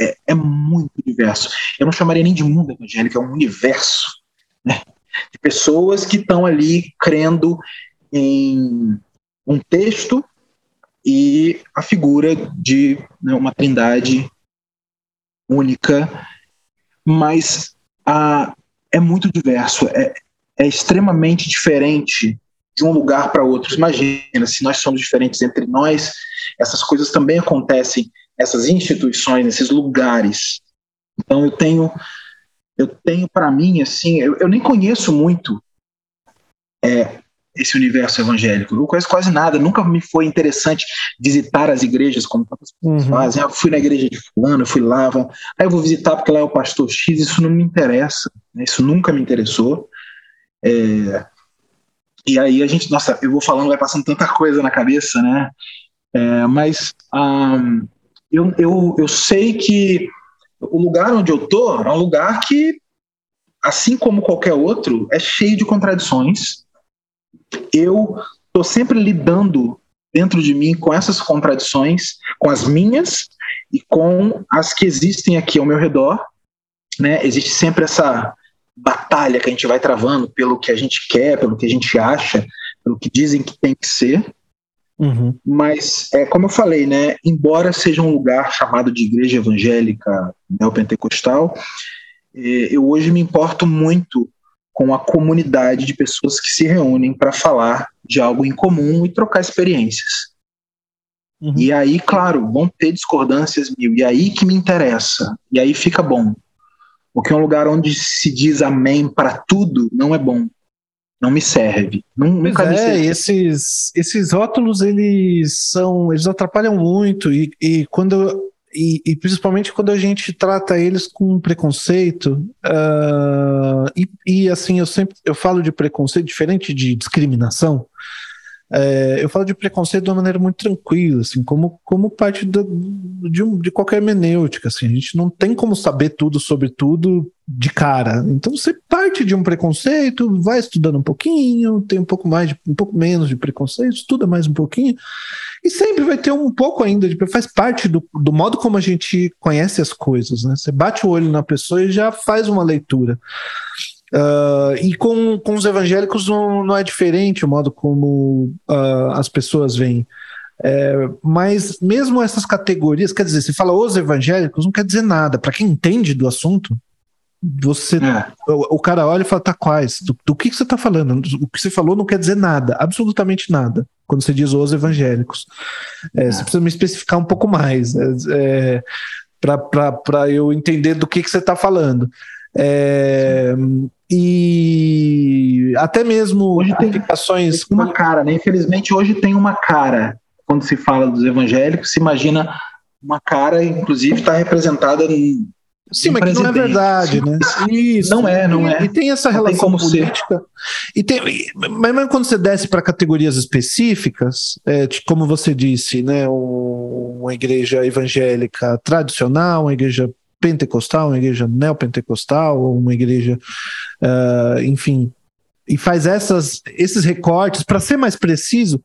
é, é, muito diverso. Eu não chamaria nem de mundo evangélico, é um universo né, de pessoas que estão ali crendo em um texto e a figura de né, uma trindade única, mas a, é muito diverso, é, é extremamente diferente de um lugar para outro. Imagina, se nós somos diferentes entre nós, essas coisas também acontecem, essas instituições, esses lugares. Então eu tenho, eu tenho para mim assim, eu, eu, nem conheço muito é, esse universo evangélico. Eu conheço quase nada, nunca me foi interessante visitar as igrejas como tantas pessoas uhum. fazem. Ah, eu fui na igreja de fulano, eu fui lá, aí eu vou visitar porque lá é o pastor X, isso não me interessa, né? isso nunca me interessou. É, e aí a gente, nossa, eu vou falando, vai passando tanta coisa na cabeça, né? É, mas um, eu, eu, eu sei que o lugar onde eu tô é um lugar que, assim como qualquer outro, é cheio de contradições eu estou sempre lidando dentro de mim com essas contradições, com as minhas e com as que existem aqui ao meu redor. Né? Existe sempre essa batalha que a gente vai travando pelo que a gente quer, pelo que a gente acha, pelo que dizem que tem que ser. Uhum. Mas, é, como eu falei, né, embora seja um lugar chamado de igreja evangélica neopentecostal, é, eu hoje me importo muito com a comunidade de pessoas que se reúnem para falar de algo em comum e trocar experiências. Uhum. E aí, claro, vão ter discordâncias mil, e aí que me interessa, e aí fica bom. Porque é um lugar onde se diz amém para tudo não é bom. Não me serve. Nunca
pois
me
é, esses, esses rótulos, eles são. Eles atrapalham muito. E, e quando e, e, principalmente quando a gente trata eles com preconceito uh, e, e, assim eu sempre eu falo de preconceito diferente de discriminação é, eu falo de preconceito de uma maneira muito tranquila, assim, como, como parte de, um, de qualquer hermenêutica, assim, a gente não tem como saber tudo sobre tudo de cara. Então você parte de um preconceito, vai estudando um pouquinho, tem um pouco mais, de, um pouco menos de preconceito, estuda mais um pouquinho, e sempre vai ter um pouco ainda de faz parte do, do modo como a gente conhece as coisas, né? Você bate o olho na pessoa e já faz uma leitura. Uh, e com, com os evangélicos não, não é diferente o modo como uh, as pessoas veem. É, mas mesmo essas categorias, quer dizer, se fala os evangélicos, não quer dizer nada. Para quem entende do assunto, você é. o, o, cara olha e fala, tá quais? Do, do que, que você está falando? O que você falou não quer dizer nada, absolutamente nada, quando você diz os evangélicos. É, é. Você precisa me especificar um pouco mais é, é para eu entender do que, que você está falando. É, e até mesmo
hoje tem aplicações. Tem uma cara, né? Infelizmente, hoje tem uma cara. Quando se fala dos evangélicos, se imagina uma cara, inclusive, está representada
Sim, mas não é verdade, né?
Isso. Não é, não é.
E tem essa relação tem política. Ser. E tem, mas, mas quando você desce para categorias específicas, é, como você disse, né, uma igreja evangélica tradicional, uma igreja pentecostal, uma igreja neopentecostal, ou uma igreja, uh, enfim, e faz essas, esses recortes, para ser mais preciso,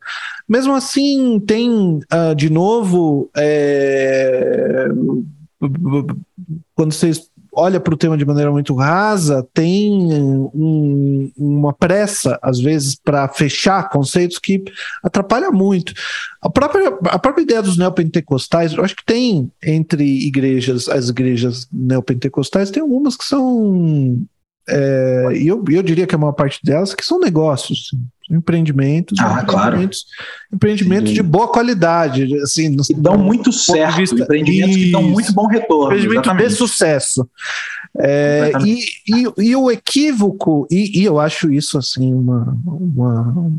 mesmo assim tem, uh, de novo, é, quando vocês olha para o tema de maneira muito rasa, tem um, uma pressa, às vezes, para fechar conceitos que atrapalha muito. A própria, a própria ideia dos neopentecostais, eu acho que tem entre igrejas, as igrejas neopentecostais, tem algumas que são é, e eu, eu diria que a maior parte delas que são negócios, empreendimentos,
ah,
empreendimentos, claro. empreendimentos de boa qualidade, assim,
que dão muito certo, vista, empreendimentos que dão muito bom retorno,
empreendimento exatamente. de sucesso. É, e, e, e, o equívoco, e, e, eu acho isso assim uma, uma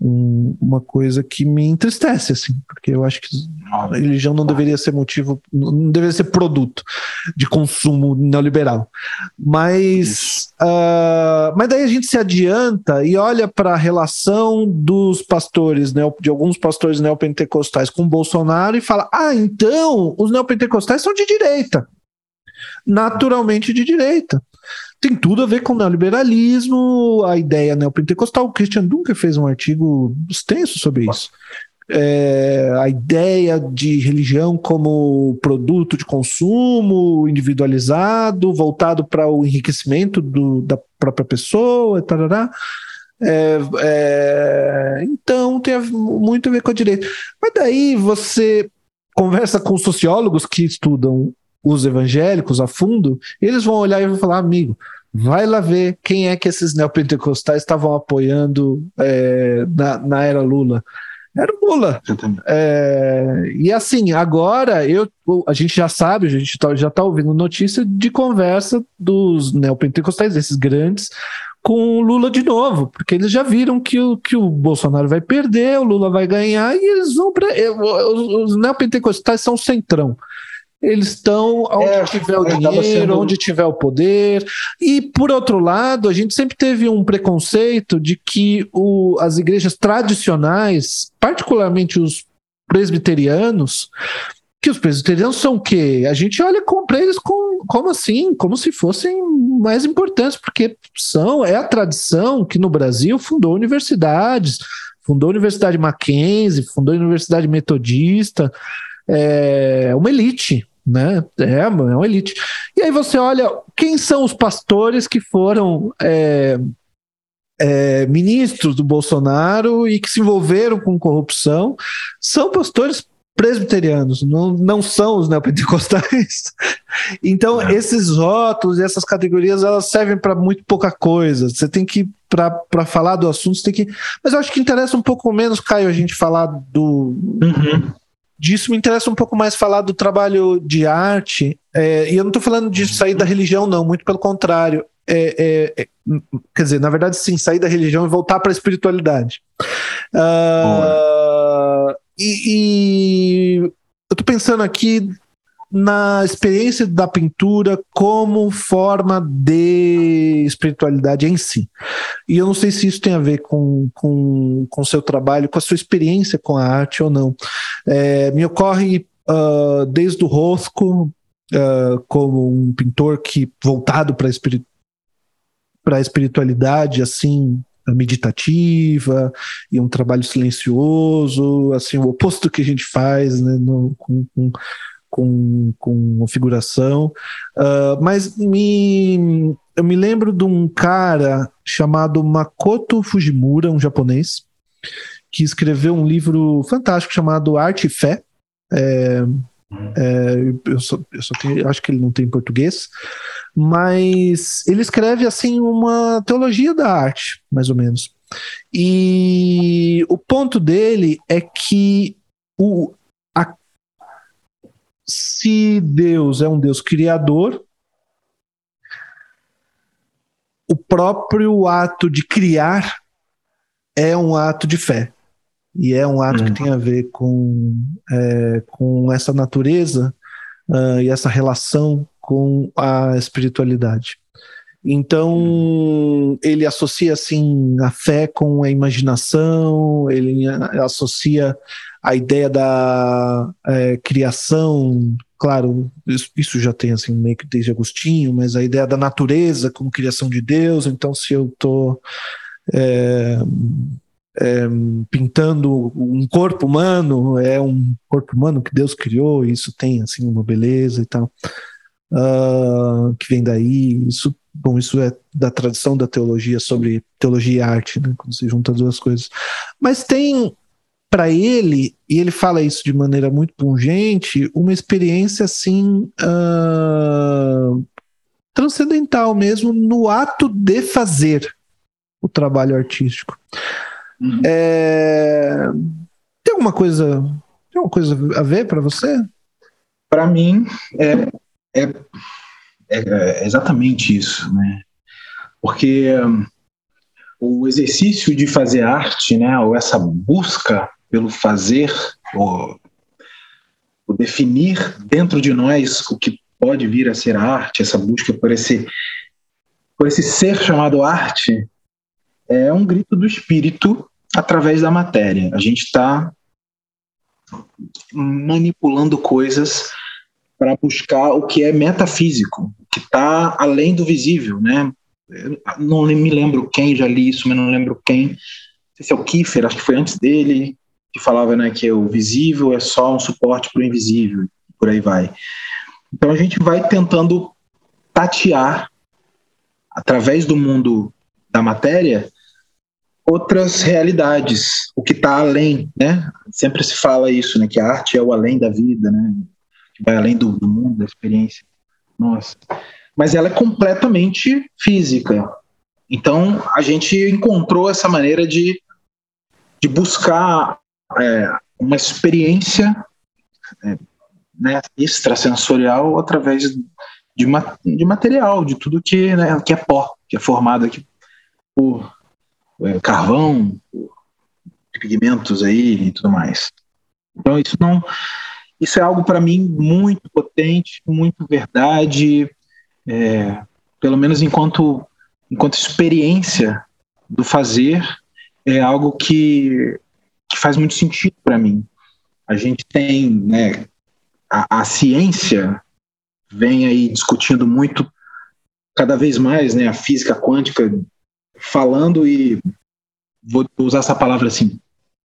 um, uma coisa que me entristece, assim, porque eu acho que a religião não deveria ser motivo, não deveria ser produto de consumo neoliberal. Mas, uh, mas daí a gente se adianta e olha para a relação dos pastores, né, de alguns pastores neopentecostais com Bolsonaro e fala: ah, então os neopentecostais são de direita. Naturalmente de direita tem tudo a ver com o neoliberalismo, a ideia neopentecostal. O Christian Dunker fez um artigo extenso sobre isso. É, a ideia de religião como produto de consumo individualizado, voltado para o enriquecimento do, da própria pessoa, tarará. É, é, então tem muito a ver com a direita. Mas daí você conversa com sociólogos que estudam os evangélicos a fundo, eles vão olhar e vão falar, amigo, vai lá ver quem é que esses neopentecostais estavam apoiando é, na, na era Lula. Era o Lula. É, e assim, agora eu, a gente já sabe, a gente tá, já está ouvindo notícia de conversa dos neopentecostais, esses grandes, com o Lula de novo, porque eles já viram que o, que o Bolsonaro vai perder, o Lula vai ganhar, e eles vão para. Os, os neopentecostais são centrão. Eles estão onde é, tiver o dinheiro, sendo... onde tiver o poder. E, por outro lado, a gente sempre teve um preconceito de que o, as igrejas tradicionais, particularmente os presbiterianos, que os presbiterianos são o quê? A gente olha para eles com, como assim? Como se fossem mais importantes, porque são, é a tradição que no Brasil fundou universidades, fundou a Universidade Mackenzie, fundou a Universidade Metodista, é uma elite, né? É, é uma elite. E aí você olha quem são os pastores que foram é, é, ministros do Bolsonaro e que se envolveram com corrupção. São pastores presbiterianos, não, não são os neopentecostais. Então, é. esses rótulos e essas categorias elas servem para muito pouca coisa. Você tem que, para falar do assunto, você tem que. Mas eu acho que interessa um pouco menos, Caio, a gente falar do. Uhum disso me interessa um pouco mais falar do trabalho de arte. É, e eu não estou falando de sair da religião, não, muito pelo contrário. É, é, é quer dizer, na verdade, sim, sair da religião e voltar para a espiritualidade. Uh, e, e, eu estou pensando aqui na experiência da pintura como forma de espiritualidade em si. E eu não sei se isso tem a ver com o com, com seu trabalho, com a sua experiência com a arte ou não. É, me ocorre uh, desde o Rosco, uh, como um pintor que voltado para espirit a espiritualidade, assim, meditativa e um trabalho silencioso, assim, o oposto que a gente faz, né, no, com, com com, com figuração. Uh, mas me, eu me lembro de um cara chamado Makoto Fujimura, um japonês, que escreveu um livro fantástico chamado Arte e Fé. É, é, eu, só, eu só tenho, acho que ele não tem em português, mas ele escreve assim uma teologia da arte, mais ou menos. E o ponto dele é que o, se Deus é um Deus criador, o próprio ato de criar é um ato de fé. E é um ato que hum. tem a ver com, é, com essa natureza uh, e essa relação com a espiritualidade. Então, ele associa assim a fé com a imaginação, ele associa a ideia da é, criação, claro, isso, já tem assim meio que desde Agostinho, mas a ideia da natureza como criação de Deus. Então, se eu estou é, é, pintando um corpo humano, é um corpo humano que Deus criou, e isso tem assim uma beleza e tal. Uh, que vem daí, isso bom, isso é da tradição da teologia sobre teologia e arte, né, quando se junta as duas coisas. Mas tem para ele, e ele fala isso de maneira muito pungente, uma experiência assim uh, transcendental mesmo no ato de fazer o trabalho artístico. Uhum. É, tem alguma coisa, tem alguma coisa a ver para você?
Para mim é, é, é, é, exatamente isso, né? Porque um, o exercício de fazer arte, né, ou essa busca pelo fazer, ou, o definir dentro de nós o que pode vir a ser arte, essa busca por esse, por esse ser chamado arte, é um grito do espírito através da matéria. A gente está manipulando coisas para buscar o que é metafísico, que está além do visível, né? Eu não me lembro quem já li isso, mas não lembro quem. Não sei se é o Kiefer, acho que foi antes dele, que falava né, que o visível é só um suporte para o invisível, por aí vai. Então a gente vai tentando tatear, através do mundo da matéria, outras realidades, o que está além, né? Sempre se fala isso, né? Que a arte é o além da vida, né? Que vai além do, do mundo, da experiência. Nossa. Mas ela é completamente física. Então a gente encontrou essa maneira de, de buscar é, uma experiência é, né, extrasensorial através de, ma de material, de tudo que, né, que é pó, que é formado aqui por é, carvão, pigmentos aí e tudo mais. Então isso não, isso é algo para mim muito potente, muito verdade, é, pelo menos enquanto enquanto experiência do fazer é algo que, que faz muito sentido para mim. A gente tem, né, a, a ciência vem aí discutindo muito cada vez mais, né, a física quântica falando e vou usar essa palavra assim,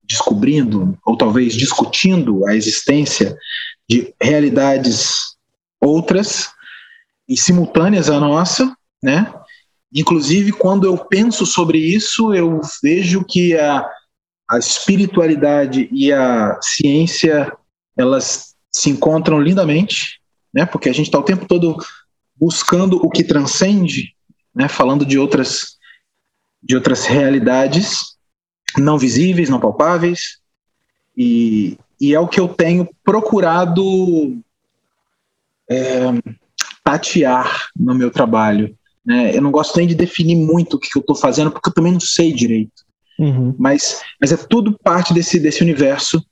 descobrindo ou talvez discutindo a existência de realidades outras e simultâneas à nossa, né? Inclusive, quando eu penso sobre isso, eu vejo que a, a espiritualidade e a ciência elas se encontram lindamente, né? Porque a gente está o tempo todo buscando o que transcende, né? Falando de outras de outras realidades não visíveis, não palpáveis, e, e é o que eu tenho procurado é, tatear no meu trabalho. Né? Eu não gosto nem de definir muito o que, que eu estou fazendo, porque eu também não sei direito. Uhum. Mas, mas é tudo parte desse, desse universo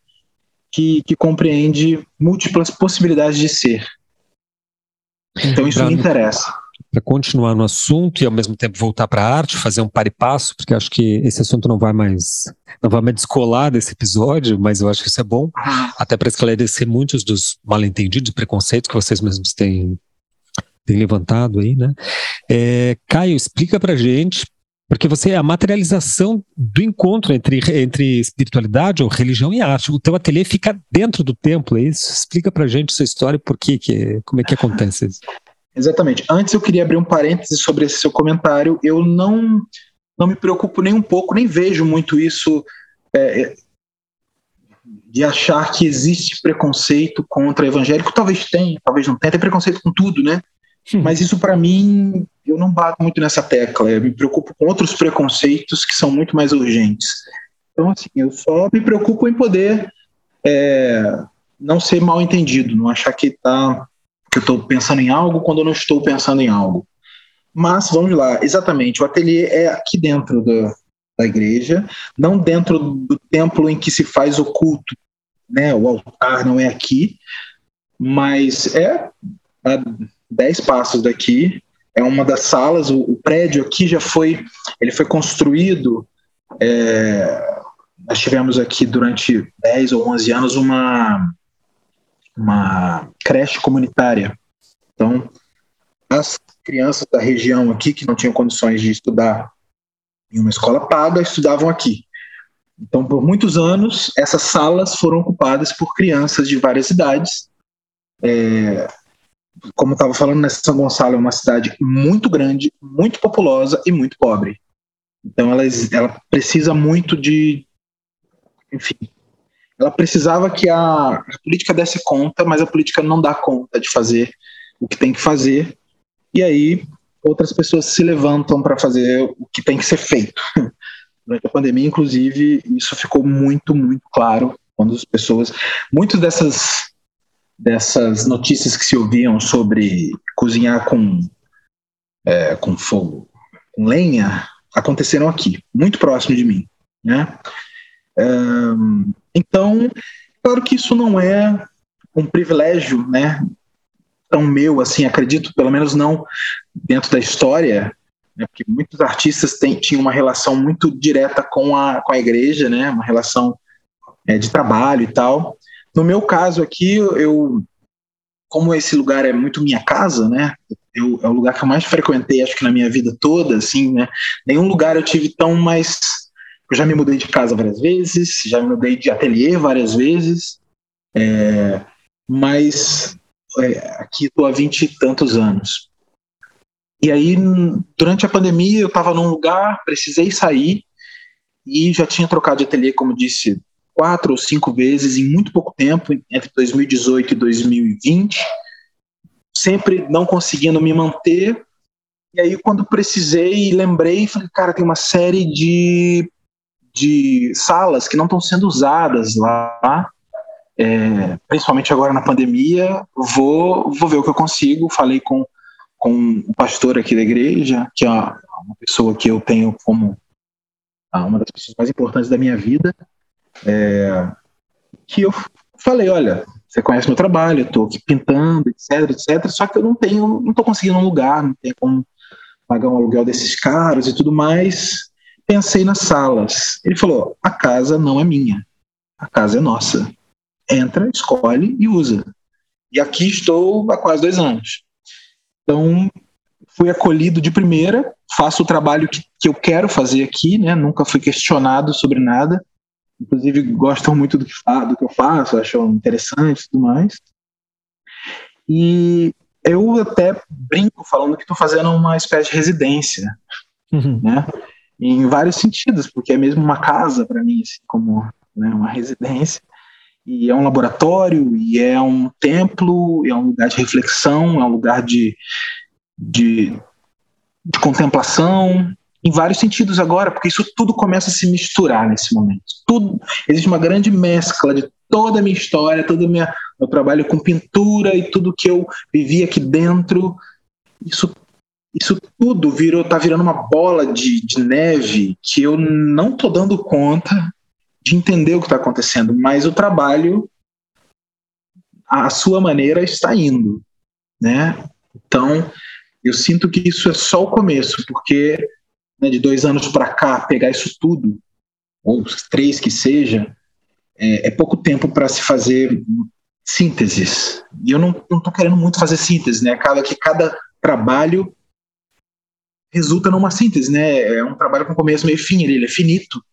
que, que compreende múltiplas possibilidades de ser. Então isso me interessa
para continuar no assunto e ao mesmo tempo voltar para a arte, fazer um par e passo, porque acho que esse assunto não vai mais não vai mais descolar desse episódio, mas eu acho que isso é bom, até para esclarecer muitos dos mal-entendidos, preconceitos que vocês mesmos têm, têm levantado aí, né? É, Caio, explica para gente, porque você é a materialização do encontro entre, entre espiritualidade ou religião e arte. O teu ateliê fica dentro do templo, é isso? Explica para gente sua história e por que, que como é que acontece isso.
Exatamente. Antes eu queria abrir um parêntese sobre esse seu comentário. Eu não, não me preocupo nem um pouco, nem vejo muito isso é, é de achar que existe preconceito contra evangélico. Talvez tenha, talvez não tenha. Tem preconceito com tudo, né? Hum. Mas isso para mim, eu não bato muito nessa tecla. Eu me preocupo com outros preconceitos que são muito mais urgentes. Então, assim, eu só me preocupo em poder é, não ser mal entendido, não achar que está que eu estou pensando em algo quando eu não estou pensando em algo. Mas vamos lá, exatamente, o ateliê é aqui dentro da, da igreja, não dentro do templo em que se faz o culto, né? O altar não é aqui, mas é a dez passos daqui. É uma das salas. O, o prédio aqui já foi, ele foi construído. É, nós tivemos aqui durante 10 ou 11 anos uma uma creche comunitária. Então, as crianças da região aqui que não tinham condições de estudar em uma escola paga estudavam aqui. Então, por muitos anos, essas salas foram ocupadas por crianças de várias idades. É, como estava falando, né, São Gonçalo é uma cidade muito grande, muito populosa e muito pobre. Então, ela, ela precisa muito de, enfim, ela precisava que a, a política desse conta, mas a política não dá conta de fazer o que tem que fazer. E aí outras pessoas se levantam para fazer o que tem que ser feito. Durante a pandemia, inclusive, isso ficou muito, muito claro quando as pessoas, muitas dessas dessas notícias que se ouviam sobre cozinhar com é, com fogo, com lenha, aconteceram aqui, muito próximo de mim, né? Um, então, claro que isso não é um privilégio, né? Tão meu, assim, acredito, pelo menos não dentro da história, né, porque muitos artistas têm, tinham uma relação muito direta com a, com a igreja, né? Uma relação é, de trabalho e tal. No meu caso aqui, eu, como esse lugar é muito minha casa, né? Eu, é o lugar que eu mais frequentei, acho que na minha vida toda, assim, né? Nenhum lugar eu tive tão mais. Eu já me mudei de casa várias vezes, já me mudei de ateliê várias vezes, é, mas é, aqui estou há vinte e tantos anos. E aí, durante a pandemia, eu estava num lugar, precisei sair e já tinha trocado de ateliê, como disse, quatro ou cinco vezes em muito pouco tempo, entre 2018 e 2020, sempre não conseguindo me manter. E aí, quando precisei, lembrei, falei, cara, tem uma série de, de salas que não estão sendo usadas lá, é, principalmente agora na pandemia. Vou, vou ver o que eu consigo. Falei com, com o pastor aqui da igreja, que é uma pessoa que eu tenho como uma das pessoas mais importantes da minha vida é, que eu falei, olha, você conhece meu trabalho, eu estou aqui pintando, etc, etc, só que eu não tenho, não estou conseguindo um lugar, não tenho como pagar um aluguel desses caros e tudo mais. Pensei nas salas. Ele falou, a casa não é minha, a casa é nossa. Entra, escolhe e usa. E aqui estou há quase dois anos. Então, fui acolhido de primeira, faço o trabalho que, que eu quero fazer aqui, né? nunca fui questionado sobre nada inclusive gostam muito do que, do que eu faço, acham interessante e tudo mais. E eu até brinco falando que estou fazendo uma espécie de residência, uhum. né? Em vários sentidos, porque é mesmo uma casa para mim, assim, como né, uma residência. E é um laboratório, e é um templo, é um lugar de reflexão, é um lugar de, de, de contemplação, em vários sentidos agora, porque isso tudo começa a se misturar nesse momento. Tudo existe uma grande mescla de toda a minha história, todo o meu trabalho com pintura e tudo que eu vivi aqui dentro. Isso isso tudo virou tá virando uma bola de, de neve que eu não tô dando conta de entender o que está acontecendo, mas o trabalho a sua maneira está indo, né? Então eu sinto que isso é só o começo, porque né, de dois anos para cá, pegar isso tudo, ou três que seja, é, é pouco tempo para se fazer sínteses. E eu não estou querendo muito fazer síntese, né? Acaba que cada trabalho resulta numa síntese, né? É um trabalho com começo, meio e fim, ele é finito.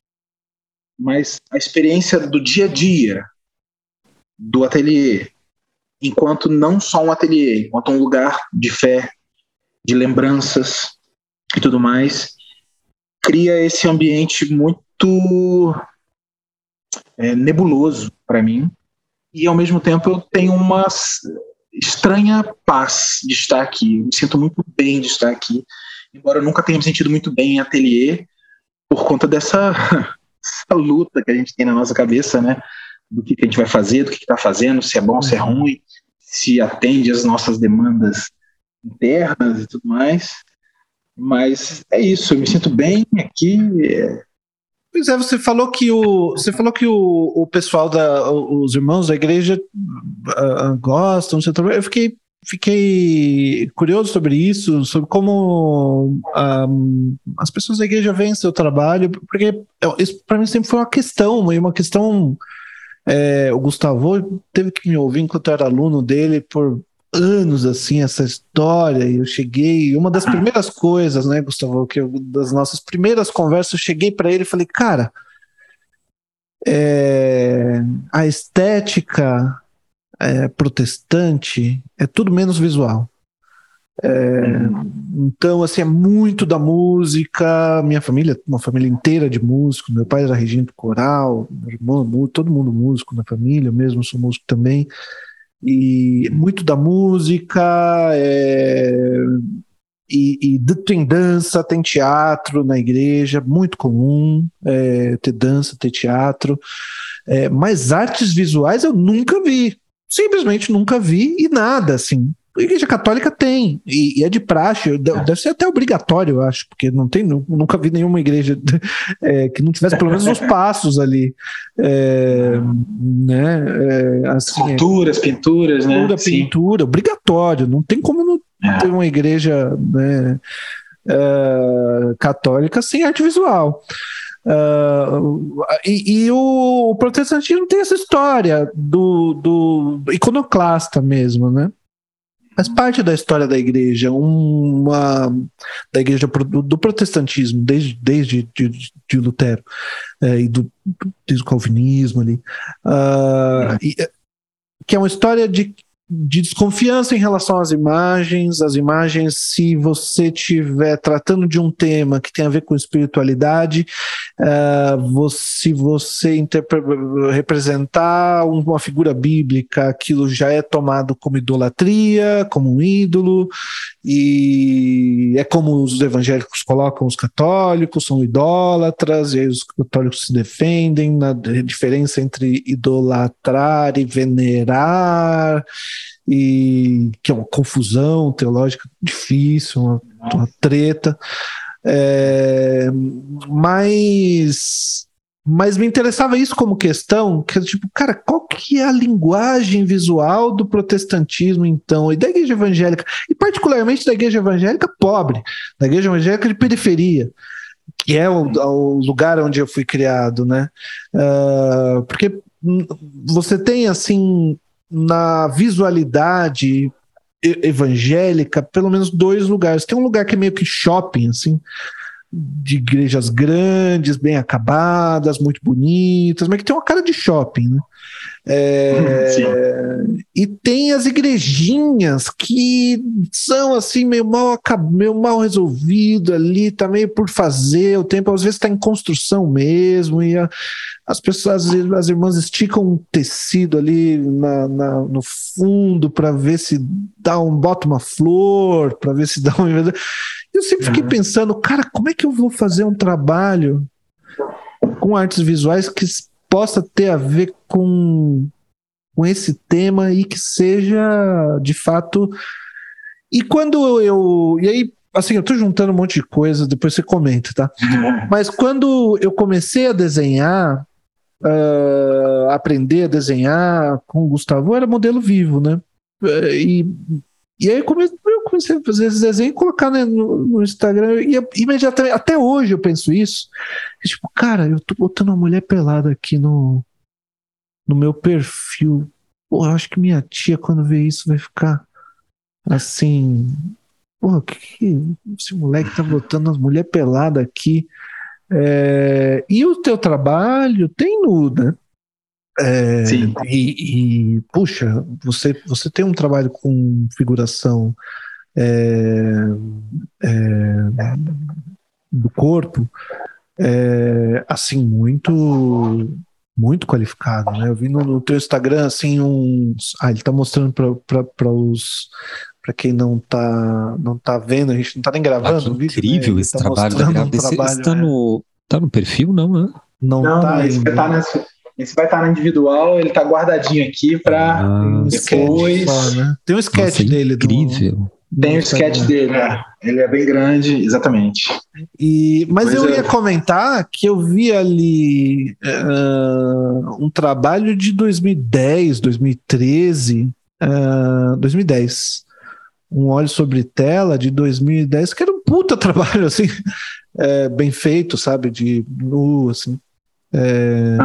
Mas a experiência do dia a dia, do ateliê, enquanto não só um ateliê, enquanto um lugar de fé, de lembranças e tudo mais, cria esse ambiente muito é, nebuloso para mim e ao mesmo tempo eu tenho uma estranha paz de estar aqui. Eu me sinto muito bem de estar aqui, embora eu nunca tenha me sentido muito bem em ateliê por conta dessa, luta que a gente tem na nossa cabeça, né? Do que, que a gente vai fazer, do que está fazendo, se é bom, se é uhum. ruim, se atende às nossas demandas internas e tudo mais. Mas é isso, eu me sinto bem aqui. É...
Pois é, você falou que o você falou que o, o pessoal da os irmãos da igreja uh, gostam. Eu fiquei fiquei curioso sobre isso, sobre como um, as pessoas da igreja veem seu trabalho, porque isso para mim sempre foi uma questão, e uma questão. É, o Gustavo teve que me ouvir enquanto eu era aluno dele por anos assim essa história e eu cheguei uma das primeiras coisas né Gustavo que eu, das nossas primeiras conversas eu cheguei para ele e falei cara é, a estética é, protestante é tudo menos visual. É, então assim é muito da música minha família uma família inteira de músicos meu pai era regente coral meu irmão todo mundo músico na família eu mesmo sou músico também e muito da música, é, e, e, tem dança, tem teatro na igreja, muito comum é, ter dança, ter teatro, é, mas artes visuais eu nunca vi, simplesmente nunca vi e nada assim. A igreja católica tem, e, e é de praxe, é. deve ser até obrigatório, eu acho, porque não tem, nunca vi nenhuma igreja é, que não tivesse pelo menos os passos ali. É, né,
é, assim, Esculturas, pinturas, né?
Pintura, pintura, obrigatório, não tem como não é. ter uma igreja né, católica sem arte visual. Uh, e, e o, o, protestantismo tem essa história do, do iconoclasta mesmo, né? Faz parte da história da igreja, uma da igreja do, protestantismo, desde, desde de, de Lutero é, e do, desde o calvinismo ali, uh, e, que é uma história de de desconfiança em relação às imagens. As imagens, se você estiver tratando de um tema que tem a ver com espiritualidade, uh, se você representar uma figura bíblica, aquilo já é tomado como idolatria, como um ídolo, e é como os evangélicos colocam os católicos, são idólatras, e aí os católicos se defendem na diferença entre idolatrar e venerar e que é uma confusão teológica difícil, uma, uma treta. É, mas mas me interessava isso como questão, que é tipo, cara, qual que é a linguagem visual do protestantismo, então, e da igreja evangélica, e particularmente da igreja evangélica pobre, da igreja evangélica de periferia, que é o, o lugar onde eu fui criado, né? Uh, porque você tem, assim, na visualidade evangélica, pelo menos dois lugares. Tem um lugar que é meio que shopping, assim, de igrejas grandes, bem acabadas, muito bonitas, mas que tem uma cara de shopping, né? É, e tem as igrejinhas que são assim meio mal, meio mal resolvido ali, tá meio por fazer, o tempo às vezes está em construção mesmo, e a, as pessoas, as irmãs esticam um tecido ali na, na no fundo para ver se dá um, bota uma flor, para ver se dá um. Eu sempre fiquei uhum. pensando, cara, como é que eu vou fazer um trabalho com artes visuais que possa ter a ver com, com esse tema e que seja de fato. E quando eu. E aí, assim, eu tô juntando um monte de coisa, depois você comenta, tá? Mas quando eu comecei a desenhar, uh, aprender a desenhar com o Gustavo, era modelo vivo, né? E, e aí eu comecei, comecei a fazer esse desenho e colocar né, no, no, Instagram. E imediatamente, até hoje eu penso isso. E, tipo, cara, eu tô botando uma mulher pelada aqui no, no meu perfil. Pô, eu acho que minha tia, quando vê isso, vai ficar assim. Pô, que, que esse moleque tá botando as mulheres peladas aqui? É, e o teu trabalho tem nuda. Né? É, Sim. E, e, puxa, você, você tem um trabalho com figuração é, é, do corpo, é, assim, muito muito qualificado, né? Eu vi no, no teu Instagram, assim, uns... Ah, ele tá mostrando para os para quem não tá não tá vendo, a gente não tá nem gravando. Ah,
vídeo, incrível né? esse tá trabalho. Um trabalho está, no, tá no perfil, não, né?
Não, não tá. Esse, tá nessa, esse vai estar tá no individual, ele tá guardadinho aqui para ah, depois. Só,
né? Tem um sketch Nossa, dele.
Incrível. Do...
Tem o sketch dele, né? Ele é bem grande, exatamente.
E, mas eu ia comentar que eu vi ali uh, um trabalho de 2010, 2013, uh, 2010. Um óleo sobre tela de 2010, que era um puta trabalho, assim, é, bem feito, sabe? De nu, assim. É,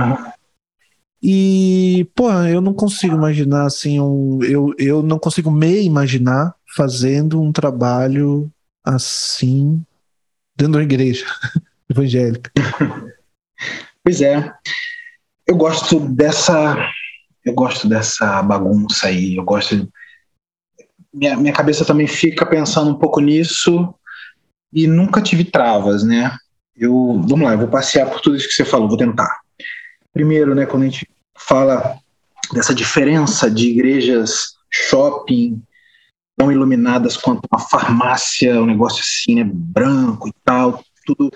E, pô, eu não consigo imaginar assim um. Eu, eu não consigo me imaginar fazendo um trabalho assim dentro da igreja evangélica.
Pois é. Eu gosto dessa eu gosto dessa bagunça aí, eu gosto minha, minha cabeça também fica pensando um pouco nisso e nunca tive travas, né? Eu, vamos lá, eu vou passear por tudo isso que você falou, vou tentar. Primeiro, né, quando a gente fala dessa diferença de igrejas shopping tão iluminadas quanto uma farmácia, um negócio assim, né, branco e tal, tudo,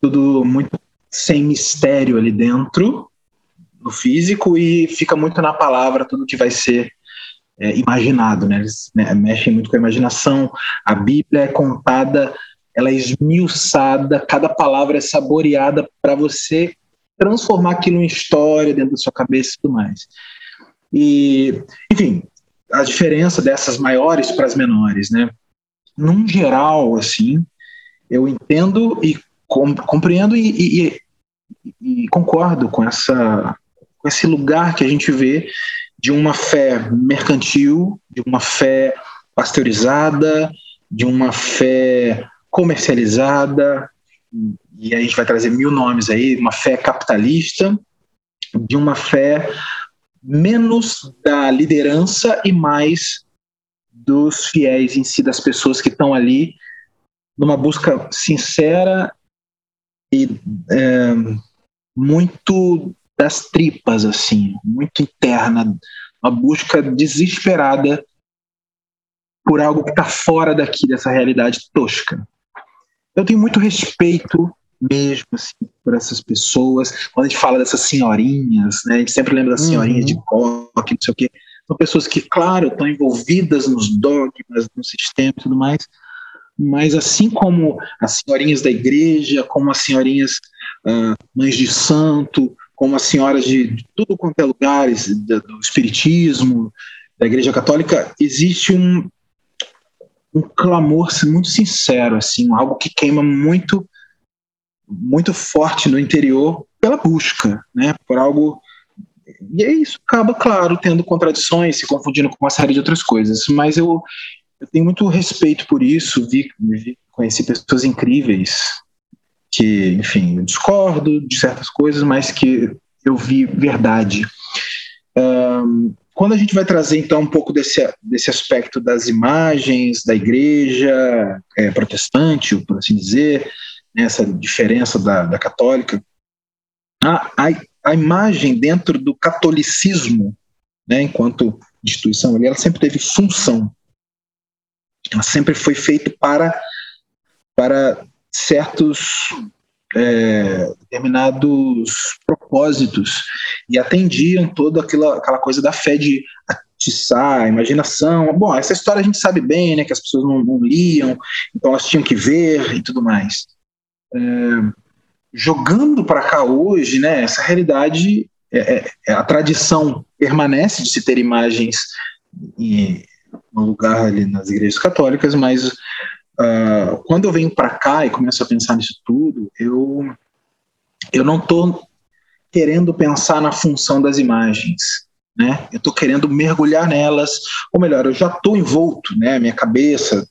tudo muito sem mistério ali dentro, no físico, e fica muito na palavra tudo que vai ser é, imaginado, né? Eles né, mexem muito com a imaginação. A Bíblia é contada, ela é esmiuçada, cada palavra é saboreada para você transformar aquilo em história dentro da sua cabeça e tudo mais. E, enfim, a diferença dessas maiores para as menores, né? Num geral, assim, eu entendo e compreendo e, e, e concordo com essa com esse lugar que a gente vê de uma fé mercantil, de uma fé pasteurizada, de uma fé comercializada, e a gente vai trazer mil nomes aí, uma fé capitalista, de uma fé menos da liderança e mais dos fiéis em si, das pessoas que estão ali numa busca sincera e é, muito das tripas, assim, muito interna, uma busca desesperada por algo que está fora daqui, dessa realidade tosca. Eu tenho muito respeito mesmo assim, por essas pessoas. Quando a gente fala dessas senhorinhas, né, a gente sempre lembra das senhorinhas uhum. de coque, não sei o quê. São pessoas que, claro, estão envolvidas nos dogmas, no sistema e tudo mais, mas assim como as senhorinhas da igreja, como as senhorinhas uh, mães de santo, como as senhoras de, de tudo quanto é lugares, do, do espiritismo, da igreja católica, existe um, um clamor muito sincero, assim, algo que queima muito muito forte no interior pela busca, né, por algo e isso acaba claro tendo contradições, se confundindo com uma série de outras coisas, mas eu eu tenho muito respeito por isso, vi, vi conheci pessoas incríveis que, enfim, eu discordo de certas coisas, mas que eu vi verdade. Um, quando a gente vai trazer então um pouco desse, desse aspecto das imagens da igreja é, protestante, por assim dizer, né, essa diferença da, da católica, a, a, a, imagem dentro do catolicismo, né, enquanto instituição, ela sempre teve função. Ela sempre foi feita para, para certos é, determinados propósitos e atendiam toda aquela, aquela coisa da fé de atiçar a imaginação. Bom, essa história a gente sabe bem, né, que as pessoas não, não liam, então elas tinham que ver e tudo mais. Jogando para cá hoje, né, essa realidade, é, é, é, a tradição permanece de se ter imagens em, no lugar ali nas igrejas católicas, mas uh, quando eu venho para cá e começo a pensar nisso tudo, eu, eu não estou querendo pensar na função das imagens. Né? Eu estou querendo mergulhar nelas, ou melhor, eu já estou envolto, né? Minha cabeça,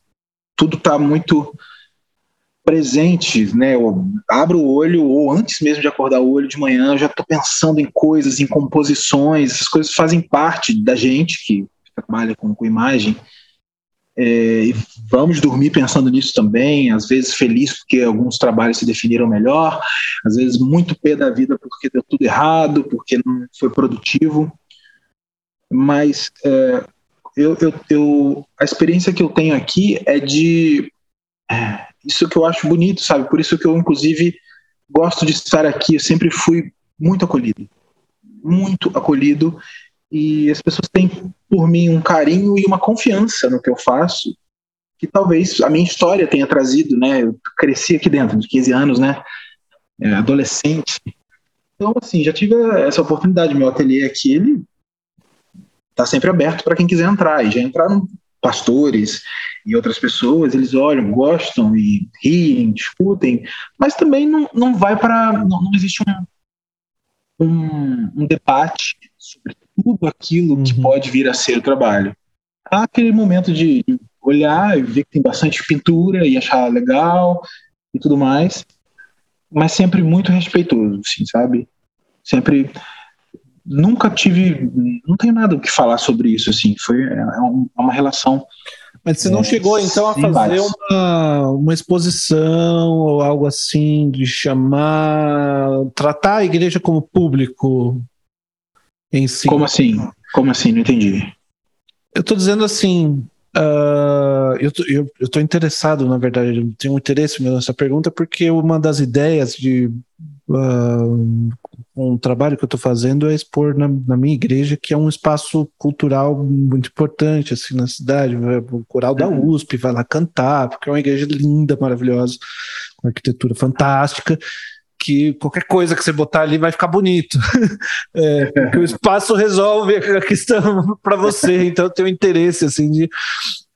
tudo está muito presente, né? Eu abro o olho, ou antes mesmo de acordar o olho de manhã, eu já estou pensando em coisas, em composições, essas coisas fazem parte da gente que trabalha com, com imagem. É, e vamos dormir pensando nisso também, às vezes feliz porque alguns trabalhos se definiram melhor, às vezes muito pé da vida porque deu tudo errado, porque não foi produtivo. Mas é, eu, eu, eu, a experiência que eu tenho aqui é de. É, isso que eu acho bonito, sabe? Por isso que eu, inclusive, gosto de estar aqui. Eu sempre fui muito acolhido. Muito acolhido e as pessoas têm por mim um carinho e uma confiança no que eu faço, que talvez a minha história tenha trazido, né? Eu cresci aqui dentro, de 15 anos, né? É, adolescente. Então, assim, já tive essa oportunidade. Meu ateliê aqui, ele está sempre aberto para quem quiser entrar. E já entraram pastores e outras pessoas, eles olham, gostam e riem, discutem, mas também não, não vai para. Não, não existe um, um, um debate sobre tudo aquilo uhum. que pode vir a ser o trabalho. Há aquele momento de olhar e ver que tem bastante pintura e achar legal e tudo mais, mas sempre muito respeitoso, assim, sabe? Sempre nunca tive, não tenho nada o que falar sobre isso, assim, foi é, é uma relação
mas você não é, chegou então a fazer uma, uma exposição ou algo assim de chamar, tratar a igreja como público em si.
Como assim? Como assim? Não entendi.
Eu estou dizendo assim. Uh, eu, tô, eu, eu tô interessado, na verdade, eu tenho um interesse nessa pergunta, porque uma das ideias de uh, trabalho que eu estou fazendo é expor na, na, minha igreja, que é um espaço cultural muito importante assim na cidade. O coral da uhum. USP vai lá cantar, porque é uma igreja linda, maravilhosa, com arquitetura fantástica que qualquer coisa que você botar ali vai ficar bonito. é, porque o espaço resolve a questão para você. Então eu tenho interesse assim de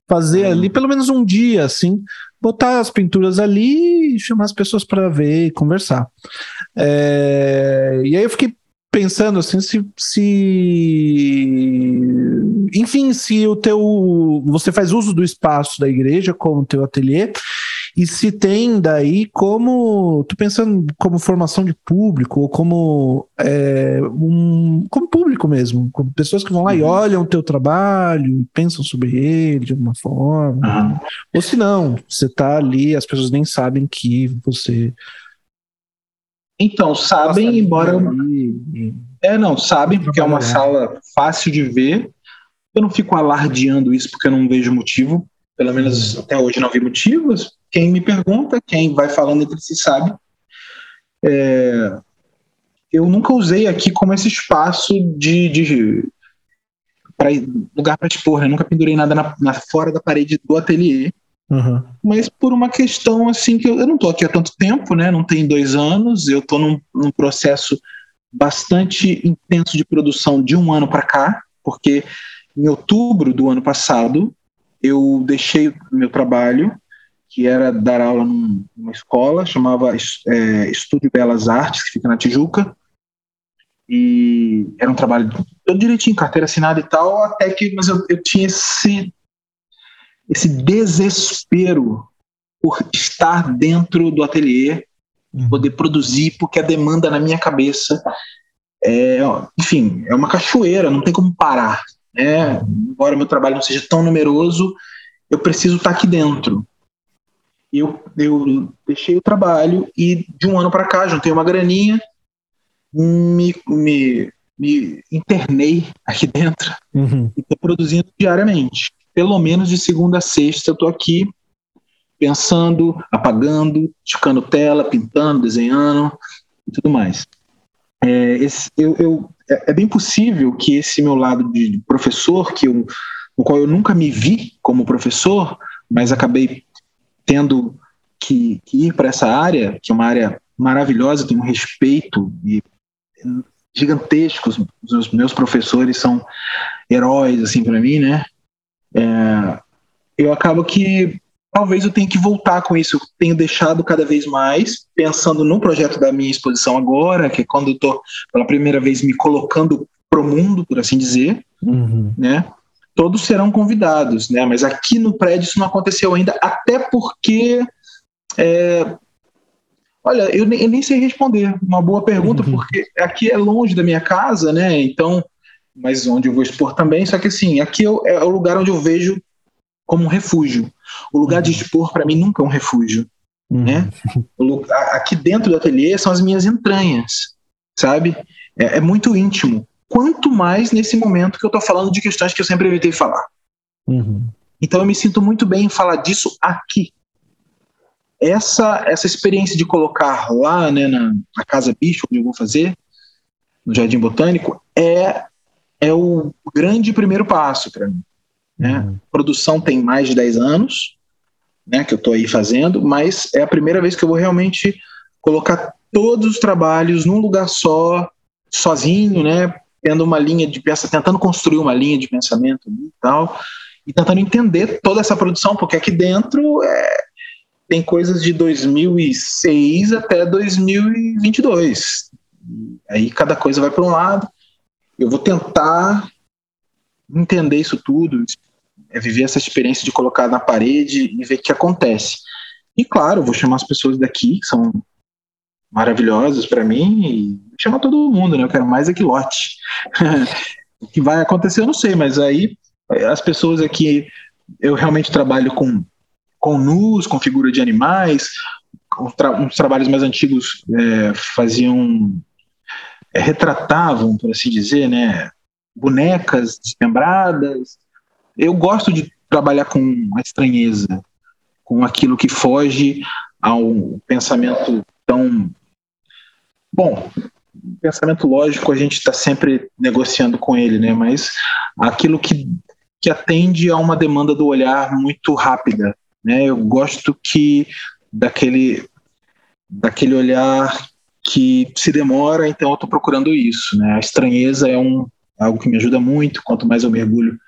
fazer ali pelo menos um dia assim, botar as pinturas ali e chamar as pessoas para ver e conversar. É, e aí eu fiquei pensando assim se, se enfim se o teu você faz uso do espaço da igreja como teu ateliê e se tem daí como, tô pensando como formação de público, ou como, é, um, como público mesmo, como pessoas que vão lá uhum. e olham o teu trabalho, pensam sobre ele de alguma forma. Ou se não, você tá ali, as pessoas nem sabem que você.
Então, sabem, embora. É, não, sabem, porque é uma sala fácil de ver. Eu não fico alardeando isso porque eu não vejo motivo. Pelo menos até hoje não vi motivos. Quem me pergunta, quem vai falando entre si sabe. É, eu nunca usei aqui como esse espaço de, de pra, lugar para expor. Né? Eu nunca pendurei nada na, na, fora da parede do ateliê. Uhum. Mas por uma questão assim que eu, eu não estou aqui há tanto tempo, né? Não tem dois anos. Eu estou num, num processo bastante intenso de produção de um ano para cá, porque em outubro do ano passado eu deixei o meu trabalho, que era dar aula numa escola, chamava é, Estúdio Belas Artes, que fica na Tijuca, e era um trabalho todo direitinho, carteira assinada e tal, até que, mas eu, eu tinha esse, esse desespero por estar dentro do ateliê, uhum. poder produzir, porque a demanda na minha cabeça é, enfim, é uma cachoeira, não tem como parar. Né? Embora meu trabalho não seja tão numeroso, eu preciso estar aqui dentro. Eu, eu deixei o trabalho e de um ano para cá juntei uma graninha, me, me, me internei aqui dentro uhum. e estou produzindo diariamente. Pelo menos de segunda a sexta eu estou aqui pensando, apagando, ticando tela, pintando, desenhando e tudo mais. É, esse, eu, eu, é, é, bem possível que esse meu lado de professor, que eu, no qual eu nunca me vi como professor, mas acabei tendo que, que ir para essa área, que é uma área maravilhosa, tenho um respeito e gigantescos. Os meus professores são heróis assim para mim, né? É, eu acabo que talvez eu tenha que voltar com isso. Eu tenho deixado cada vez mais, pensando no projeto da minha exposição agora, que é quando eu estou pela primeira vez me colocando pro mundo, por assim dizer, uhum. né? Todos serão convidados, né? Mas aqui no prédio isso não aconteceu ainda, até porque é, Olha, eu nem, eu nem, sei responder. Uma boa pergunta, uhum. porque aqui é longe da minha casa, né? Então, mas onde eu vou expor também. Só que assim, aqui eu, é o lugar onde eu vejo como um refúgio. O lugar de expor, para mim, nunca é um refúgio. Uhum. Né? Aqui dentro do ateliê são as minhas entranhas, sabe? É, é, muito íntimo. Quanto mais nesse momento que eu estou falando de questões que eu sempre evitei falar. Uhum. Então eu me sinto muito bem em falar disso aqui. Essa, essa experiência de colocar lá né, na, na Casa Bicho, onde eu vou fazer, no Jardim Botânico, é, é o grande primeiro passo para mim. Né? Uhum. Produção tem mais de 10 anos, né, que eu estou aí fazendo, mas é a primeira vez que eu vou realmente colocar todos os trabalhos num lugar só, sozinho, né, tendo uma linha de peça, tentando construir uma linha de pensamento e tal, e tentando entender toda essa produção, porque aqui dentro é, tem coisas de 2006 até 2022. Aí cada coisa vai para um lado. Eu vou tentar entender isso tudo, é viver essa experiência de colocar na parede e ver o que acontece. E claro, vou chamar as pessoas daqui, que são maravilhosas para mim, e chamar todo mundo, né? Eu quero mais aquilote. o que vai acontecer eu não sei, mas aí as pessoas aqui, eu realmente trabalho com, com nus, com figura de animais, tra uns trabalhos mais antigos é, faziam, é, retratavam, por assim dizer, né? Bonecas desmembradas. Eu gosto de trabalhar com a estranheza, com aquilo que foge ao pensamento tão bom, pensamento lógico a gente está sempre negociando com ele, né? Mas aquilo que, que atende a uma demanda do olhar muito rápida, né? Eu gosto que daquele daquele olhar que se demora, então eu estou procurando isso, né? A estranheza é um algo que me ajuda muito. Quanto mais eu mergulho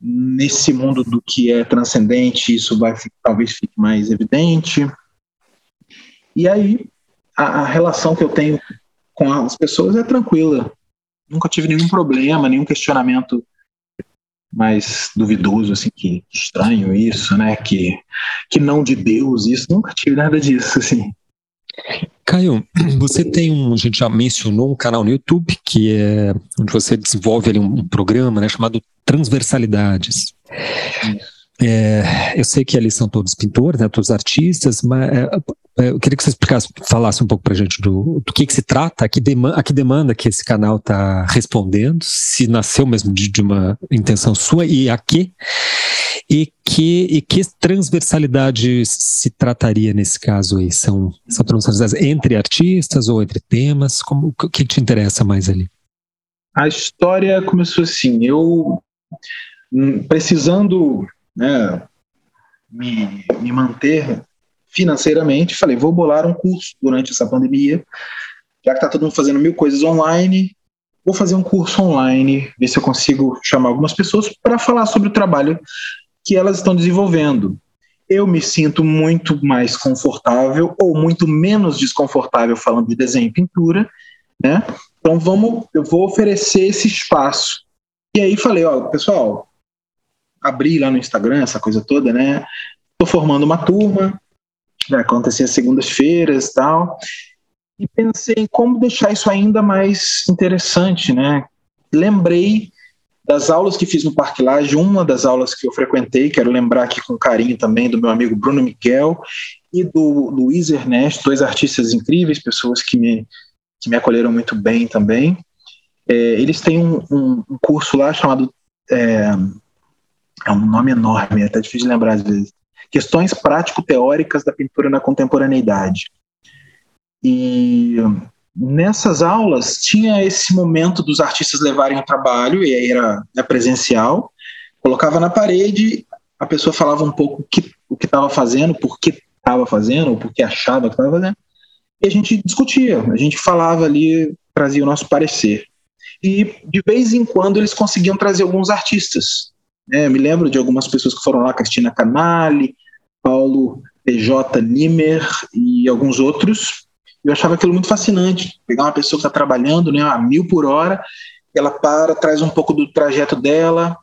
nesse mundo do que é transcendente, isso vai talvez fique mais evidente. E aí a, a relação que eu tenho com as pessoas é tranquila. Nunca tive nenhum problema, nenhum questionamento mais duvidoso, assim, que estranho isso, né? Que, que não de Deus, isso. Nunca tive nada disso, assim.
Caio, você tem um, a gente já mencionou um canal no YouTube que é onde você desenvolve ali um, programa, né, chamado Transversalidades. É, eu sei que ali são todos pintores, né, todos artistas, mas é, é, eu queria que você explicasse, falasse um pouco para a gente do, do que, que se trata, a que, demanda, a que demanda que esse canal está respondendo, se nasceu mesmo de, de, uma intenção sua e a que, e que, e que transversalidade se trataria nesse caso aí? São, são transversalidades entre artistas ou entre temas? Como, o que te interessa mais ali?
A história começou assim, eu hum, precisando né, me, me manter financeiramente, falei, vou bolar um curso durante essa pandemia, já que está todo mundo fazendo mil coisas online, vou fazer um curso online, ver se eu consigo chamar algumas pessoas para falar sobre o trabalho que elas estão desenvolvendo. Eu me sinto muito mais confortável ou muito menos desconfortável falando de desenho e pintura, né? Então vamos, eu vou oferecer esse espaço. E aí falei, ó, pessoal, abri lá no Instagram essa coisa toda, né? Estou formando uma turma, vai acontecer às segundas-feiras e tal. E pensei em como deixar isso ainda mais interessante, né? Lembrei das aulas que fiz no Parque Laje, uma das aulas que eu frequentei, quero lembrar aqui com carinho também do meu amigo Bruno Miguel e do Luiz Ernesto, dois artistas incríveis, pessoas que me, que me acolheram muito bem também. É, eles têm um, um, um, curso lá chamado. É, é um nome enorme, é até difícil de lembrar às vezes. Questões prático-teóricas da pintura na contemporaneidade. E nessas aulas tinha esse momento dos artistas levarem o trabalho, e aí era, era presencial, colocava na parede, a pessoa falava um pouco que, o que estava fazendo, por que estava fazendo, ou por que achava que estava fazendo, e a gente discutia, a gente falava ali, trazia o nosso parecer. E de vez em quando eles conseguiam trazer alguns artistas. Né? Eu me lembro de algumas pessoas que foram lá, Cristina Canali, Paulo PJ Nimer e alguns outros. Eu achava aquilo muito fascinante. Pegar uma pessoa que está trabalhando né, a mil por hora, ela para, traz um pouco do trajeto dela.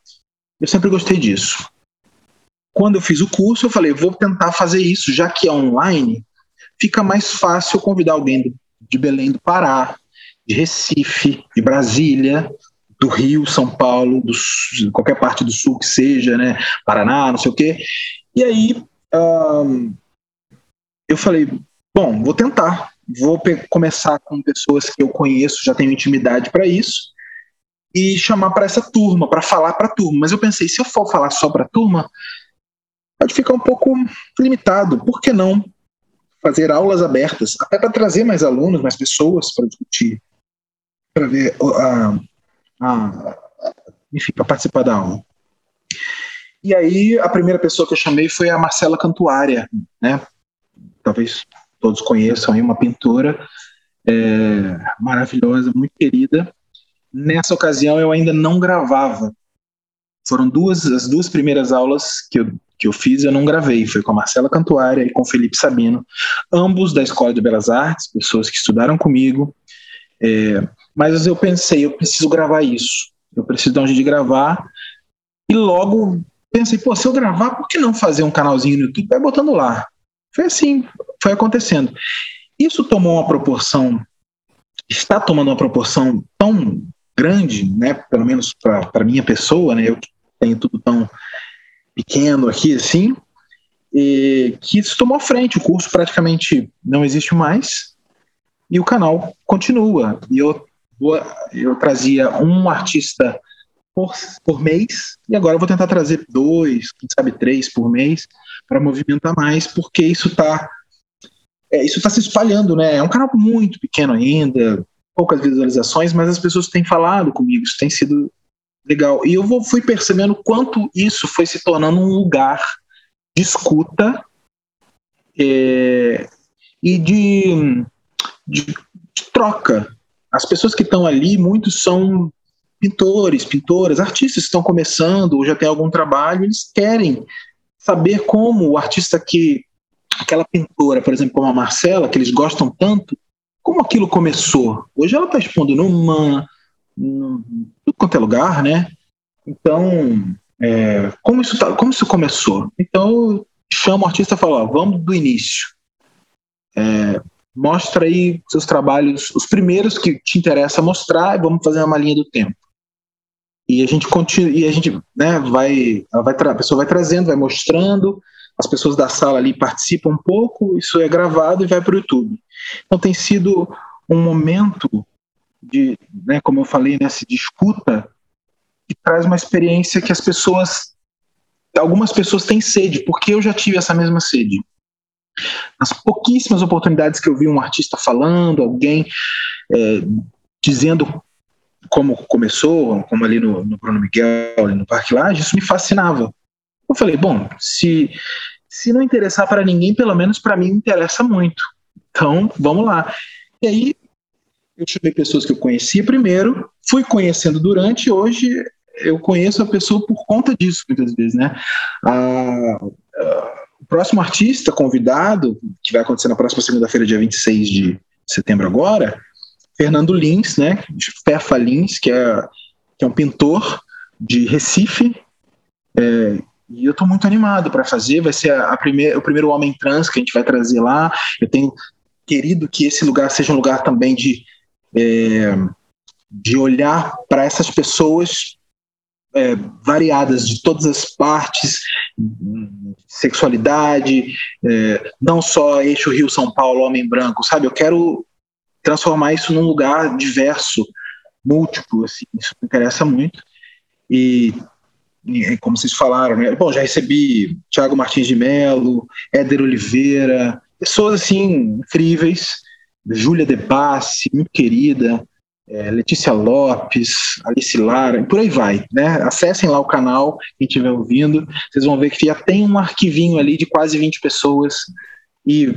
Eu sempre gostei disso. Quando eu fiz o curso, eu falei, vou tentar fazer isso, já que é online, fica mais fácil convidar alguém de Belém do Pará, de Recife, de Brasília, do Rio, São Paulo, do, qualquer parte do sul que seja, né? Paraná, não sei o quê. E aí eu falei, bom, vou tentar. Vou começar com pessoas que eu conheço, já tenho intimidade para isso, e chamar para essa turma, para falar para a turma. Mas eu pensei, se eu for falar só para a turma, pode ficar um pouco limitado. Por que não fazer aulas abertas, até para trazer mais alunos, mais pessoas para discutir, para ver a, a, enfim, para participar da aula. E aí a primeira pessoa que eu chamei foi a Marcela Cantuária, né? Talvez todos conheçam aí, uma pintora é, maravilhosa, muito querida. Nessa ocasião eu ainda não gravava. Foram duas as duas primeiras aulas que eu, que eu fiz, eu não gravei. Foi com a Marcela Cantuária e com o Felipe Sabino, ambos da Escola de Belas Artes, pessoas que estudaram comigo. É, mas eu pensei, eu preciso gravar isso. Eu preciso de onde de gravar. E logo pensei, pô, se eu gravar, por que não fazer um canalzinho no YouTube? Vai botando lá. Foi assim, foi acontecendo. Isso tomou uma proporção, está tomando uma proporção tão grande, né, pelo menos para minha pessoa, né, eu tenho tudo tão pequeno aqui assim, e, que isso tomou frente. O curso praticamente não existe mais e o canal continua. E eu, eu trazia um artista por, por mês, e agora eu vou tentar trazer dois, quem sabe três por mês, para movimentar mais, porque isso está é, isso está se espalhando, né? É um canal muito pequeno ainda, poucas visualizações, mas as pessoas têm falado comigo, isso tem sido legal. E eu vou, fui percebendo quanto isso foi se tornando um lugar de escuta é, e de, de, de, troca. As pessoas que estão ali, muitos são pintores, pintoras, artistas que estão começando ou já têm algum trabalho, eles querem saber como o artista que aquela pintora, por exemplo, como a Marcela, que eles gostam tanto, como aquilo começou. Hoje ela está expondo numa, num, tudo quanto é lugar, né? Então, é, como, isso tá, como isso começou? Então, eu chamo o artista e falo, ó, vamos do início. É, mostra aí seus trabalhos, os primeiros que te interessa mostrar, e vamos fazer uma linha do tempo. E a gente continua, e a gente, né, vai, vai a pessoa vai trazendo, vai mostrando, as pessoas da sala ali participam um pouco, isso é gravado e vai para o YouTube. Então tem sido um momento de, né, como eu falei, de escuta, que traz uma experiência que as pessoas, algumas pessoas têm sede, porque eu já tive essa mesma sede. Nas pouquíssimas oportunidades que eu vi um artista falando, alguém é, dizendo como começou, como ali no, no Bruno Miguel, ali no Parque Laje, isso me fascinava. Eu falei, bom, se, se não interessar para ninguém, pelo menos para mim interessa muito. Então, vamos lá. E aí, eu chamei pessoas que eu conhecia primeiro, fui conhecendo durante, hoje eu conheço a pessoa por conta disso, muitas vezes, né? Próximo artista convidado, que vai acontecer na próxima segunda-feira, dia 26 de setembro agora, Fernando Lins, né? Fefa Lins, que é, que é um pintor de Recife, é, e eu estou muito animado para fazer. Vai ser a, a primeira, o primeiro homem trans que a gente vai trazer lá. Eu tenho querido que esse lugar seja um lugar também de, é, de olhar para essas pessoas é, variadas de todas as partes, sexualidade, é, não só eixo Rio São Paulo, homem branco, sabe? Eu quero transformar isso num lugar diverso, múltiplo, assim, isso me interessa muito. E como vocês falaram, né? Bom, já recebi Tiago Martins de Mello, Éder Oliveira, pessoas assim incríveis, Júlia De Bassi, muito querida, é, Letícia Lopes, Alice Lara, e por aí vai, né? Acessem lá o canal, quem estiver ouvindo, vocês vão ver que já tem um arquivinho ali de quase 20 pessoas e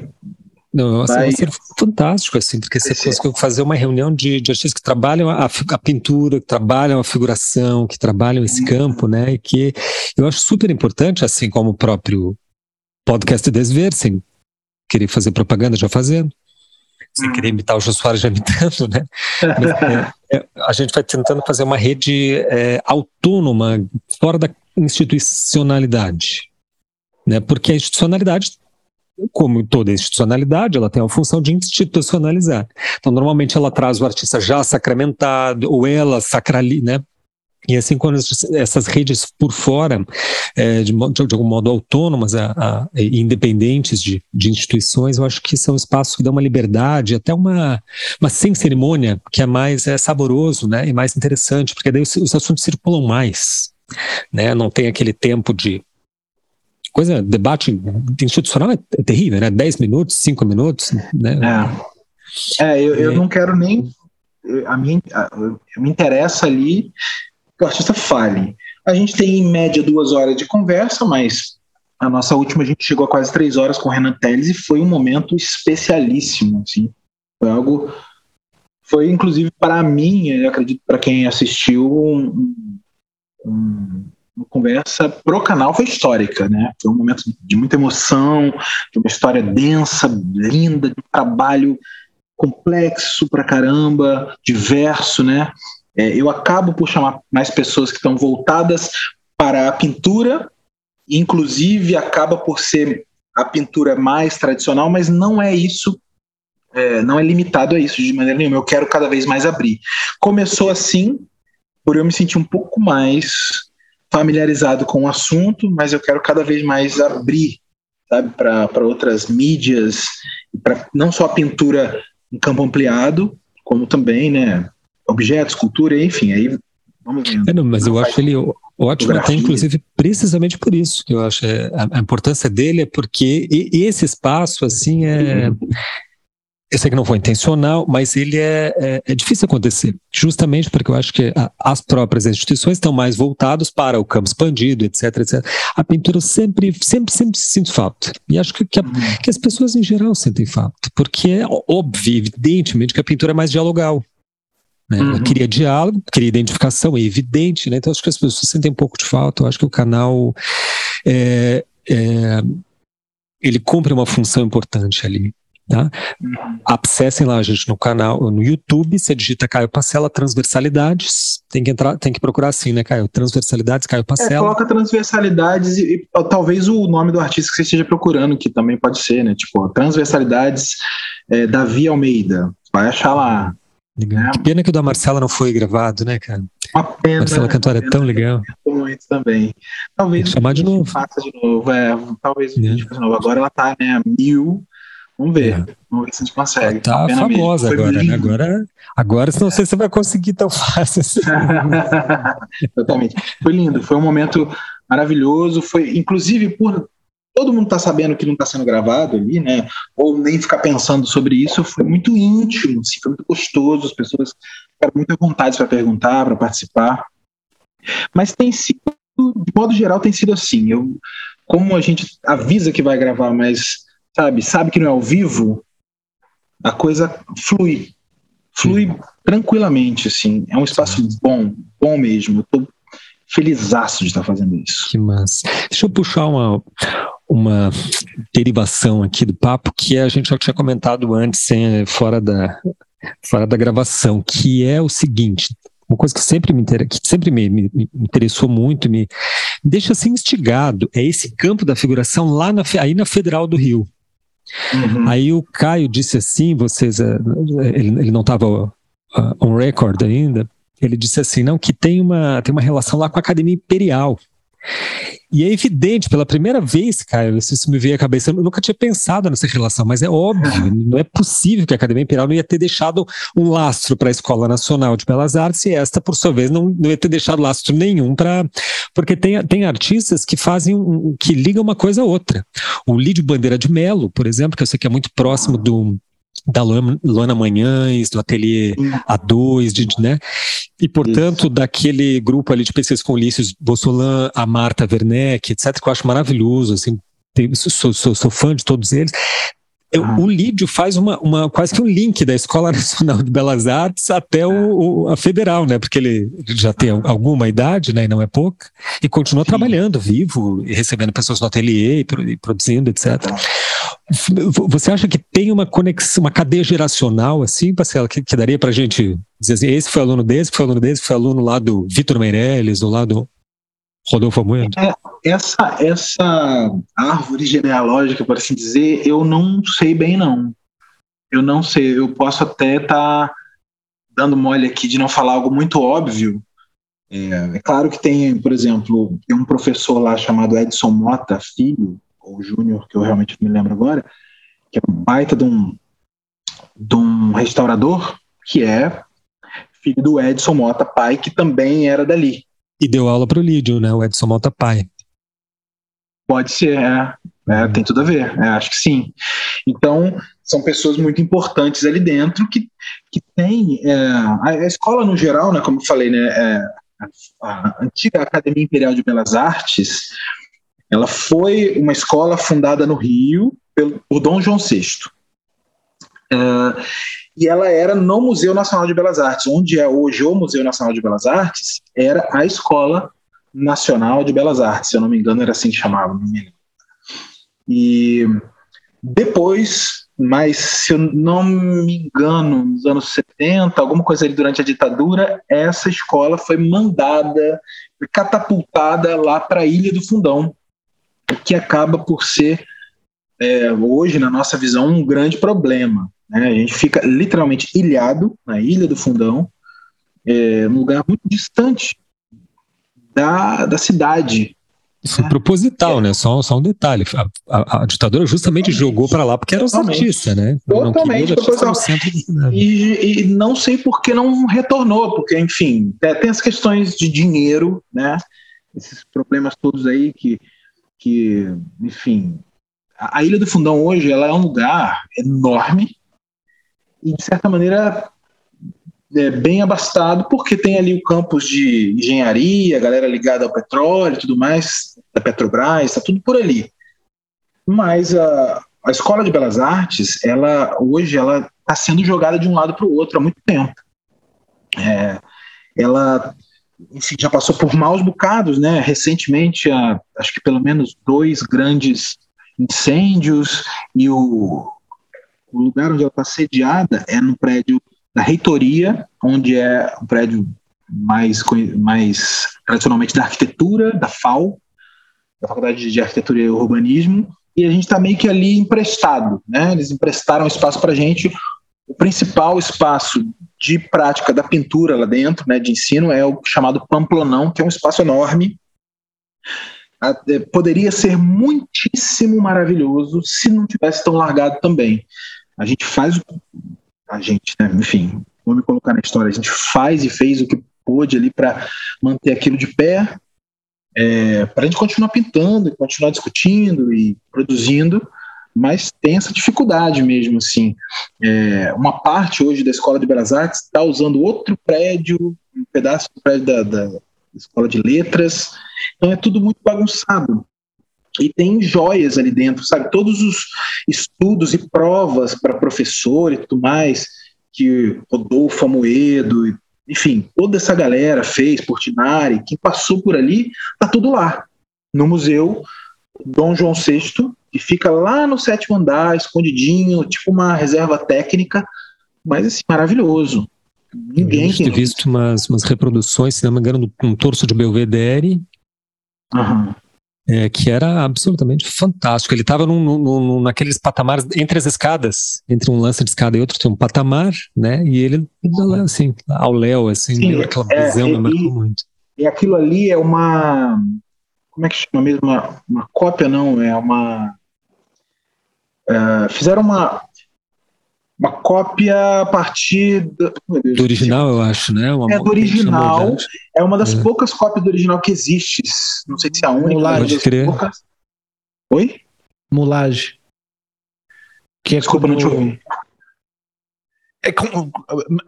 não, assim, vai ser fantástico, assim, porque você conseguiu fazer uma reunião de, de artistas que trabalham a, a, pintura, que trabalham a figuração, que trabalham esse campo, né? E que eu acho super importante, assim como o próprio podcast Desver, sem querer fazer propaganda, já fazendo, sem uhum. querer imitar o Jô Soares já imitando, né? Mas, é, é, a gente vai tentando fazer uma rede é, autônoma, fora da institucionalidade. Né? Porque a institucionalidade como toda institucionalidade, ela tem a função de institucionalizar. Então, normalmente ela traz o artista já sacramentado, ou ela sacraliza, né? E assim, quando essas redes por fora, é, de, de, algum modo autônomas, a, a, independentes de, de, instituições, eu acho que são espaços que dão uma liberdade, até uma, uma sem cerimônia, que é mais é, saboroso né, e mais interessante, porque daí os, os assuntos circulam mais. Né? Não tem aquele tempo de coisa, debate institucional é, é terrível, né? 10 minutos, 5 minutos, né?
É, é eu, eu é. não quero nem. A mim, eu me interessa ali que o artista fale. A gente tem em média duas horas de conversa, mas a nossa última a gente chegou a quase três horas com o Renan Teles e foi um momento especialíssimo, assim. Foi algo, foi inclusive para mim, eu acredito para quem assistiu, um, um, uma conversa pro canal foi histórica, né? Foi um momento de muita emoção, de uma história densa, linda, de um trabalho complexo pra caramba, diverso, né? É, eu acabo por chamar mais pessoas que estão voltadas para a pintura, inclusive acaba por ser a pintura mais tradicional, mas não é isso, é, não é limitado a isso de maneira nenhuma. Eu quero cada vez mais abrir. Começou assim, por eu me sentir um pouco mais familiarizado com o assunto, mas eu quero cada vez mais abrir, para outras mídias, para não só a pintura em campo ampliado, como também, né, objetos, cultura, enfim, aí
Vamos vendo. É, não, mas não eu acho ele ótimo até, inclusive, precisamente por isso. que Eu acho é, a, a, importância dele é porque e, e esse espaço, assim, é. Eu sei que não foi intencional, mas ele é, é, é, difícil acontecer, justamente porque eu acho que a, as próprias instituições estão mais voltadas para o campo expandido, etc, etc. A pintura sempre, sempre, sempre sinto falta. E acho que, que, a, que as pessoas em geral sentem falta, porque é óbvio, evidentemente, que a pintura é mais dialogal. Né? Uhum. Ela queria diálogo, queria identificação, é evidente, né? Então acho que as pessoas sentem um pouco de falta. Eu acho que o canal é, é, ele cumpre uma função importante ali. Tá? Acessem lá, gente, no canal, no YouTube, você digita Caio Pacela Transversalidades, tem que entrar, tem que procurar assim, né, Caio? Transversalidades, Caio Pacela. É,
coloca Transversalidades e, e, talvez o nome do artista que você esteja procurando, que também pode ser, né? Tipo, Transversalidades é, Davi Almeida. Vai achar lá.
Legal. Que pena que o da Marcela não foi gravado, né, cara?
Uma pena.
Marcela Cantora é tão legal.
Muito também. Talvez
chamar de novo.
Faça de novo, é. Talvez é. de novo. Agora ela tá, né, mil. Vamos ver. É. Vamos ver se a gente consegue. Ela
tá famosa agora, né? Agora, agora não sei se você vai conseguir tão fácil assim.
Exatamente. Foi lindo. Foi um momento maravilhoso. Foi, inclusive, por todo mundo está sabendo que não está sendo gravado ali, né? Ou nem ficar pensando sobre isso, foi muito íntimo, assim, foi muito gostoso, as pessoas ficaram muito à vontade para perguntar, para participar. Mas tem sido, de modo geral, tem sido assim. Eu, como a gente avisa que vai gravar, mas sabe, sabe que não é ao vivo, a coisa flui, flui uhum. tranquilamente, assim. É um espaço bom, bom mesmo. Eu tô felizaço de estar fazendo isso.
Que massa. Deixa eu puxar uma, uma derivação aqui do papo que a gente já tinha comentado antes, fora da, fora da gravação, que é o seguinte. Uma coisa que sempre me, que sempre me, me, me interessou muito, me, deixa assim instigado, é esse campo da figuração lá na, aí na Federal do Rio. Uhum. Aí o Caio disse assim, vocês, eh, ele, ele não estava uh, on record ainda, ele disse assim, não, que tem uma, tem uma relação lá com a Academia Imperial. E é evidente, pela primeira vez, Caio, isso me veio à cabeça, eu nunca tinha pensado nessa relação, mas é óbvio, não é possível que a Academia Imperial não ia ter deixado um lastro para a Escola Nacional de Belas Artes e esta, por sua vez, não, não ia ter deixado lastro nenhum para. Porque tem, tem artistas que fazem, um, que ligam uma coisa a outra. O Lídio Bandeira de Melo, por exemplo, que eu sei que é muito próximo do da Luana Manhães, do Ateliê A2, de, né? E, portanto, Isso. daquele grupo ali de pesquisas com Ulisses Bossolan, a Marta Werneck, etc., que eu acho maravilhoso, assim, sou, sou, sou fã de todos eles. Eu, ah. O Lídio faz uma, uma, quase que um link da Escola Nacional de Belas Artes até o, o, a Federal, né? Porque ele já tem alguma idade, né? E não é pouca, e continua Sim. trabalhando, vivo, e recebendo pessoas no ateliê, e produzindo, etc. Você acha que tem uma conexão, uma cadeia geracional, assim, Marcelo, que, que daria para a gente dizer assim, esse foi aluno desse, foi aluno desse, foi aluno lá do Vitor Meirelles, do lado Rodolfo Amoedo?
É, essa, essa árvore genealógica, por assim dizer, eu não sei bem, não. Eu não sei, eu posso até estar tá dando mole aqui de não falar algo muito óbvio. É, é claro que tem, por exemplo, tem um professor lá chamado Edson Mota, filho, ou Júnior, que eu realmente me lembro agora, que é um baita de um, de um restaurador, que é filho do Edson Mota, pai, que também era dali.
E deu aula para o Lídio, né? O Edson Mota, pai.
Pode ser, é. é tem tudo a ver, é, acho que sim. Então, são pessoas muito importantes ali dentro que, que tem. É, a, a, escola, no geral, né, como eu falei, né, é, a, a antiga Academia Imperial de Belas Artes, ela foi uma escola fundada no Rio pelo, por Dom João VI. Uh, e ela era no Museu Nacional de Belas Artes, onde é hoje o Museu Nacional de Belas Artes, era a Escola Nacional de Belas Artes, se eu não me engano, era assim que chamava. E depois, mas se eu não me engano, nos anos 70, alguma coisa ali durante a ditadura, essa escola foi mandada, catapultada lá para a Ilha do Fundão, que acaba por ser, é, hoje, na nossa visão, um grande problema. Né? A gente fica literalmente ilhado na Ilha do Fundão, é, um lugar muito distante da, da cidade.
Foi proposital, é. né? Só, só um detalhe. A, a, a ditadura justamente Totalmente. jogou para lá porque era os artistas, né?
Totalmente proposital. E, e, não sei por que não retornou, porque, enfim, é, tem as questões de dinheiro, né? Esses problemas todos aí que, que enfim. A, Ilha do Fundão hoje ela é um lugar enorme e, de certa maneira, é, bem abastado, porque tem ali o campus de engenharia, a galera ligada ao petróleo e tudo mais, da Petrobras, está tudo por ali. Mas a, a Escola de Belas Artes, ela hoje ela está sendo jogada de um lado para o outro há muito tempo. É, ela enfim, já passou por maus bocados, né? Recentemente, a, acho que pelo menos dois grandes incêndios e o, o lugar onde ela está sediada é no prédio da reitoria, onde é o prédio mais, mais tradicionalmente da arquitetura, da FAO, da Faculdade de Arquitetura e Urbanismo, e a gente está meio que ali emprestado, né? Eles emprestaram espaço para a gente. O principal espaço de prática da pintura lá dentro, né, de ensino, é o chamado Pamplonão, que é um espaço enorme. É, poderia ser muitíssimo maravilhoso se não tivesse tão largado também. A gente faz a gente, né? enfim, vou me colocar na história, a gente faz e fez o que pôde ali para manter aquilo de pé, é, para a gente continuar pintando continuar discutindo e produzindo, mas tem essa dificuldade mesmo, assim. É, uma parte hoje da Escola de Belas Artes está usando outro prédio, um pedaço do prédio da, da Escola de Letras, então é tudo muito bagunçado e tem joias ali dentro, sabe? Todos os estudos e provas para professor e tudo mais que Rodolfo Amoedo, enfim, toda essa galera fez, Portinari, quem passou por ali, tá tudo lá, no museu Dom João VI, que fica lá no sétimo andar, escondidinho, tipo uma reserva técnica, mas assim, maravilhoso.
Ninguém tem visto umas, umas reproduções, se não me engano, um torso de Belvedere. Uhum é, que era absolutamente fantástico. Ele estava naqueles patamares entre as escadas, entre um lance de escada e outro tem um patamar, né? E ele assim ao léu, assim, Sim, aquela é, visão é, me marcou muito.
E aquilo ali é uma como é que chama mesmo? Uma, uma cópia não, é uma é, fizeram uma uma cópia a partir do,
Deus, do original, eu acho, né? Uma,
é do original. É uma das é. poucas cópias do original que existe. Não sei se é a única.
Mulage.
Pode. Poucas. Oi?
Mulage.
Que é Desculpa, como... não te ouvi.
É como,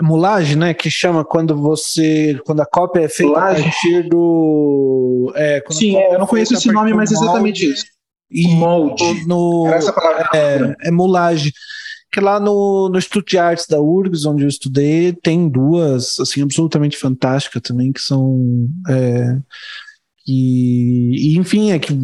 mulagem, né? Que chama quando você. Quando a cópia é feita mulagem. a partir do.
É, Sim, é, eu não conheço esse nome, mas é exatamente isso.
E molde. No, Era essa palavra. É, é mulagem que lá no, no Instituto de Artes da URGS, onde eu estudei, tem duas, assim, absolutamente fantásticas também, que são. É, e, enfim, é que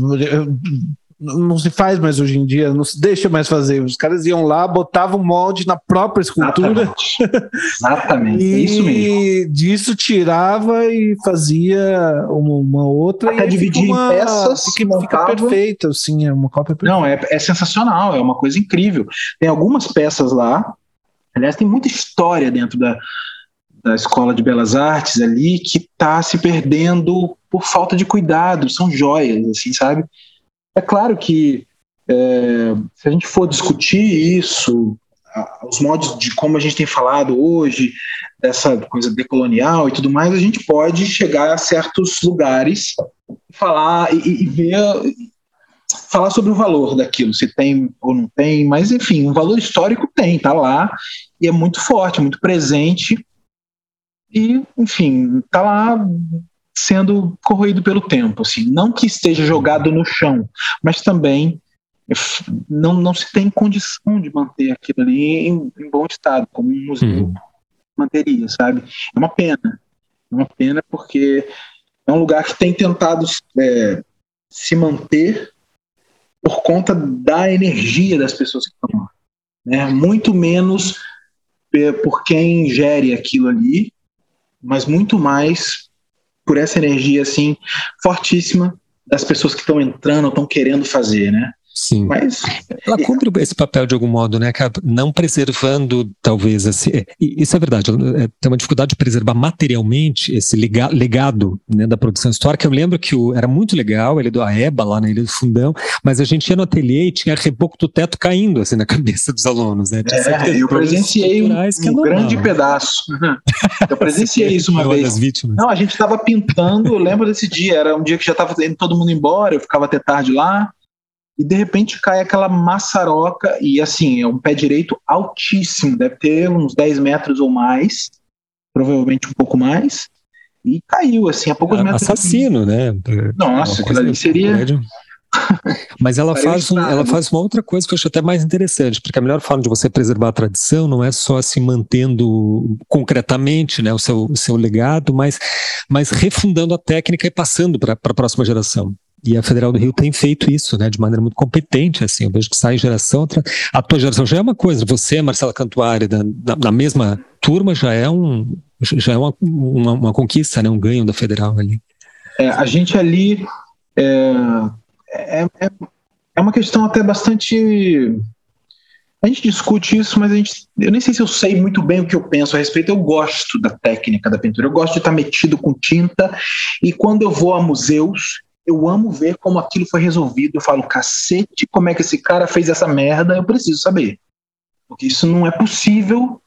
não se faz mais hoje em dia, não se deixa mais fazer. Os caras iam lá, botavam molde na própria escultura.
Exatamente, Exatamente. e é isso mesmo.
disso tirava e fazia uma, uma outra.
Até dividir uma, em peças.
Fica, fica perfeita, assim, é uma cópia perfeita.
Não, é, é sensacional, é uma coisa incrível. Tem algumas peças lá, aliás, tem muita história dentro da, da Escola de Belas Artes ali que está se perdendo por falta de cuidado, são joias, assim, sabe? É claro que é, se a gente for discutir isso, os modos de como a gente tem falado hoje, dessa coisa decolonial e tudo mais, a gente pode chegar a certos lugares, falar e, e ver, falar sobre o valor daquilo, se tem ou não tem, mas enfim, um valor histórico tem, tá lá e é muito forte, muito presente e, enfim, tá lá sendo corroído pelo tempo, assim, não que esteja jogado no chão, mas também não, não se tem condição de manter aquilo ali em, em bom estado, como um museu uhum. manteria, sabe? É uma pena, é uma pena porque é um lugar que tem tentado é, se manter por conta da energia das pessoas que estão lá, né? Muito menos por quem gere aquilo ali, mas muito mais por essa energia assim fortíssima das pessoas que estão entrando, estão querendo fazer, né?
Sim. Mas ela cumpre esse papel de algum modo, né? Não preservando, talvez, assim. Isso é verdade. É, tem uma dificuldade de preservar materialmente esse legado né, da produção histórica. Eu lembro que o, era muito legal ele do Aeba lá na Ilha do Fundão, mas a gente ia no ateliê e tinha reboco do teto caindo assim na cabeça dos alunos, né?
É, eu presenciei um, um é grande pedaço. Eu presenciei isso uma vez. Não, a gente estava pintando. Eu lembro desse dia. Era um dia que já estava indo todo mundo embora. Eu ficava até tarde lá e de repente cai aquela maçaroca, e assim, é um pé direito altíssimo, deve ter uns 10 metros ou mais, provavelmente um pouco mais, e caiu, assim, a poucos metros.
Assassino, né?
Nossa, aquilo ali seria.
Mas ela faz, um, ela faz uma outra coisa que eu acho até mais interessante, porque a melhor forma de você preservar a tradição não é só se mantendo concretamente né, o, seu, o seu legado, mas, mas refundando a técnica e passando para a próxima geração. E a Federal do Rio tem feito isso, né, de maneira muito competente, assim, eu vejo que sai geração, a tua geração já é uma coisa, você, Marcela Cantuária, da, mesma turma, já é um, já é uma, uma, uma, conquista, né, um ganho da Federal ali.
É, a gente ali é, é, é, é uma questão até bastante a gente discute isso, mas a gente, eu nem sei se eu sei muito bem o que eu penso a respeito. Eu gosto da técnica da pintura, eu gosto de estar metido com tinta. E quando eu vou a museus, eu amo ver como aquilo foi resolvido. Eu falo, cacete, como é que esse cara fez essa merda? Eu preciso saber. Porque isso não é possível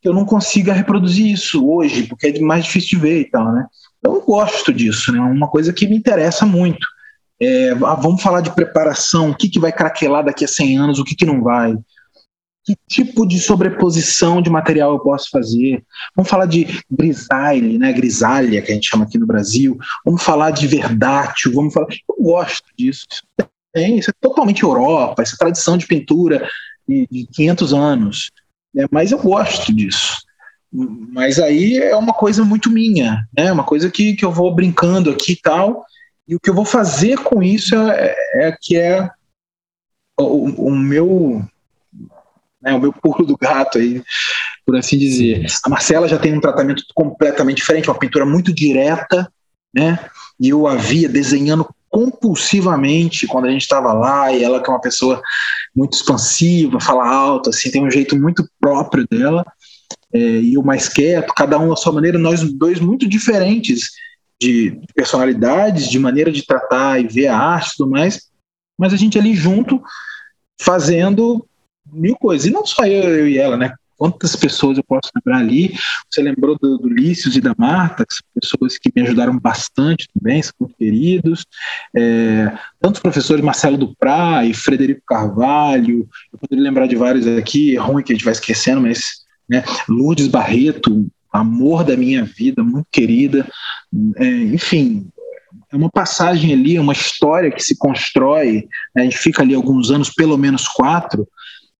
que eu não consiga reproduzir isso hoje, porque é mais difícil de ver e tal, né? Então eu gosto disso, né? É uma coisa que me interessa muito. É, ah, vamos falar de preparação, o que, que vai craquelar daqui a 100 anos, o que, que não vai que tipo de sobreposição de material eu posso fazer. Vamos falar de grisaille, né, grisalha, que a gente chama aqui no Brasil. Vamos falar de verdátil, vamos falar... Eu gosto disso. Isso, tem, isso é totalmente Europa, essa tradição de pintura de, de 500 anos. Né, mas eu gosto disso. Mas aí é uma coisa muito minha, né, uma coisa que, que eu vou brincando aqui e tal. E o que eu vou fazer com isso é, é que é o, o meu né, o meu pulo do gato aí, por assim dizer. A Marcela já tem um tratamento completamente diferente, uma pintura muito direta, né? E eu a via desenhando compulsivamente quando a gente estava lá, e ela que é uma pessoa muito expansiva, fala alto, assim, tem um jeito muito próprio dela, é, e o mais quieto, cada um à sua maneira, nós dois muito diferentes de personalidades, de maneira de tratar e ver a arte e tudo mais, mas a gente ali junto fazendo mil coisas. E não só eu, eu e ela, né? Quantas pessoas eu posso lembrar ali? Você lembrou do, do Lícios e da Marta, que são pessoas que me ajudaram bastante também, são queridos. É, tantos professores, Marcelo Duprá e Frederico Carvalho, eu poderia lembrar de vários aqui, é ruim que a gente vai esquecendo, mas né, Lourdes Barreto, amor da minha vida, muito querida. É, enfim, é uma passagem ali, é uma história que se constrói, né, a gente fica ali alguns anos, pelo menos quatro,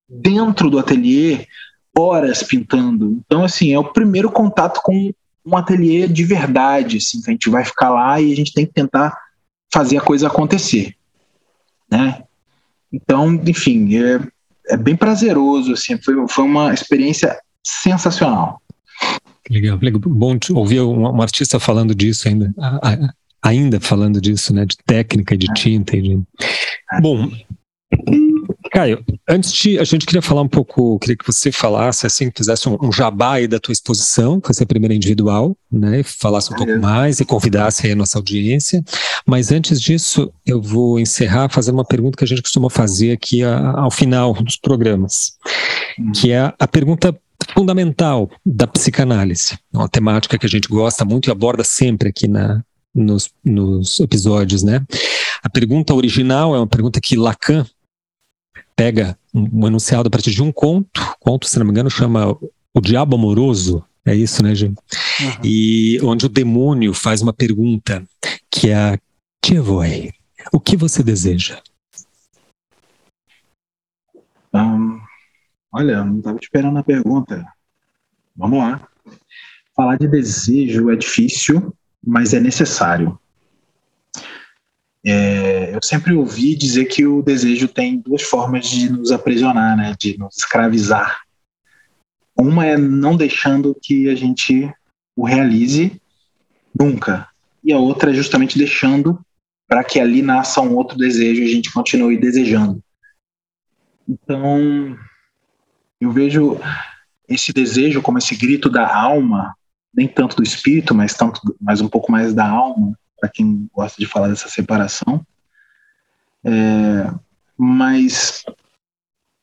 dentro do ateliê horas pintando. Então, assim, é o primeiro contato com um ateliê de verdade, assim, que a gente vai ficar lá e a gente tem que tentar fazer a coisa acontecer, né? Então, enfim, é, é bem prazeroso, assim, foi, foi uma experiência sensacional.
Legal, legal. bom ouvir um, um, artista falando disso ainda, ainda falando disso, né, de técnica, de tinta e de... É. Bom, Caio, antes de a gente queria falar um pouco, queria que você falasse assim, fizesse um, um jabá aí da tua exposição, que vai ser a primeira individual, né? Falasse um ah, pouco é. mais e convidasse aí a nossa audiência. Mas antes disso, eu vou encerrar fazendo uma pergunta que a gente costuma fazer aqui a, ao final dos programas, hum. que é a pergunta fundamental da psicanálise, uma temática que a gente gosta muito e aborda sempre aqui na, nos, nos episódios, né? A pergunta original é uma pergunta que Lacan pega um, enunciado a partir de um conto, conto, se não me engano, chama O Diabo Amoroso, é isso, né, gente? Uhum. E onde o demônio faz uma pergunta, que é a que voi? O que você deseja?
Um, olha, não estava esperando a pergunta. Vamos lá. Falar de desejo é difícil, mas é necessário. É, eu sempre ouvi dizer que o desejo tem duas formas de nos aprisionar, né, de nos escravizar. Uma é não deixando que a gente o realize nunca, e a outra é justamente deixando para que ali nasça um outro desejo e a gente continue desejando. Então, eu vejo esse desejo como esse grito da alma, nem tanto do espírito, mas tanto, mas um pouco mais da alma, para quem gosta de falar dessa separação. É, mas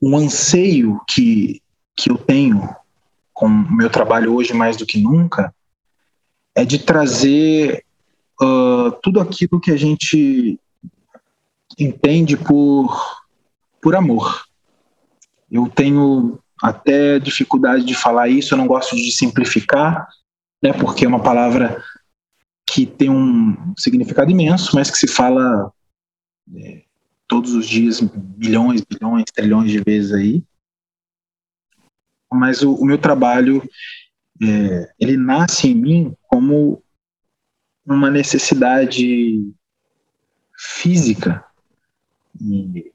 um anseio que, que eu tenho com o meu trabalho hoje mais do que nunca é de trazer uh, tudo aquilo que a gente entende por, por amor. Eu tenho até dificuldade de falar isso, eu não gosto de simplificar, né, porque é uma palavra que tem um significado imenso, mas que se fala é, todos os dias milhões, bilhões, trilhões de vezes aí. Mas o, o meu trabalho, é, ele nasce em mim como uma necessidade física e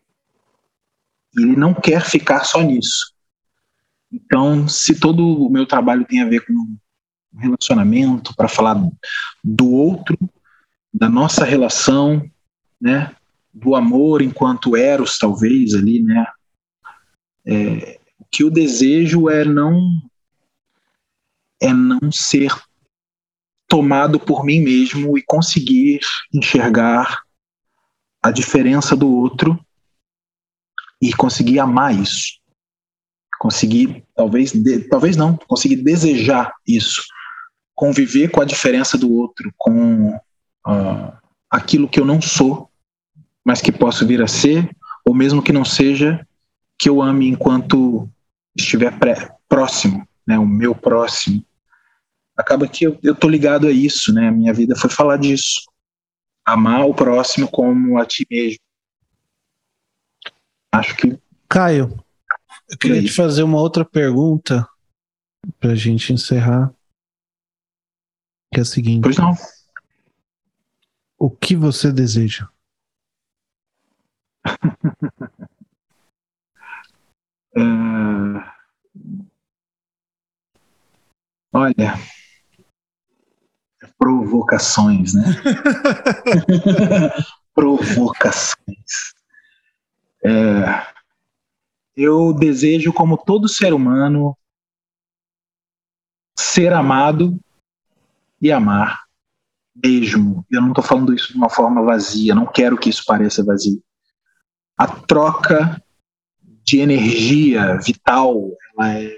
ele não quer ficar só nisso. Então, se todo o meu trabalho tem a ver com relacionamento, para falar do outro, da nossa relação, né, do amor enquanto eros, talvez, ali, né? É, que o desejo é não é não ser tomado por mim mesmo e conseguir enxergar a diferença do outro e conseguir amar isso. Conseguir, talvez, de, talvez não, conseguir desejar isso. Conviver com a diferença do outro, com uh, aquilo que eu não sou mas que posso vir a ser, ou mesmo que não seja, que eu ame enquanto estiver pré, próximo, né, o meu próximo. Acaba que eu, eu tô ligado a isso, né? A minha vida foi falar disso. Amar o próximo como a ti mesmo. Acho que.
Caio, eu queria te fazer uma outra pergunta para a gente encerrar. Que é a seguinte:
Pois não.
O que você deseja?
uh, olha, provocações, né? provocações. É, eu desejo, como todo ser humano, ser amado e amar mesmo. Eu não estou falando isso de uma forma vazia, não quero que isso pareça vazio a troca de energia vital ela é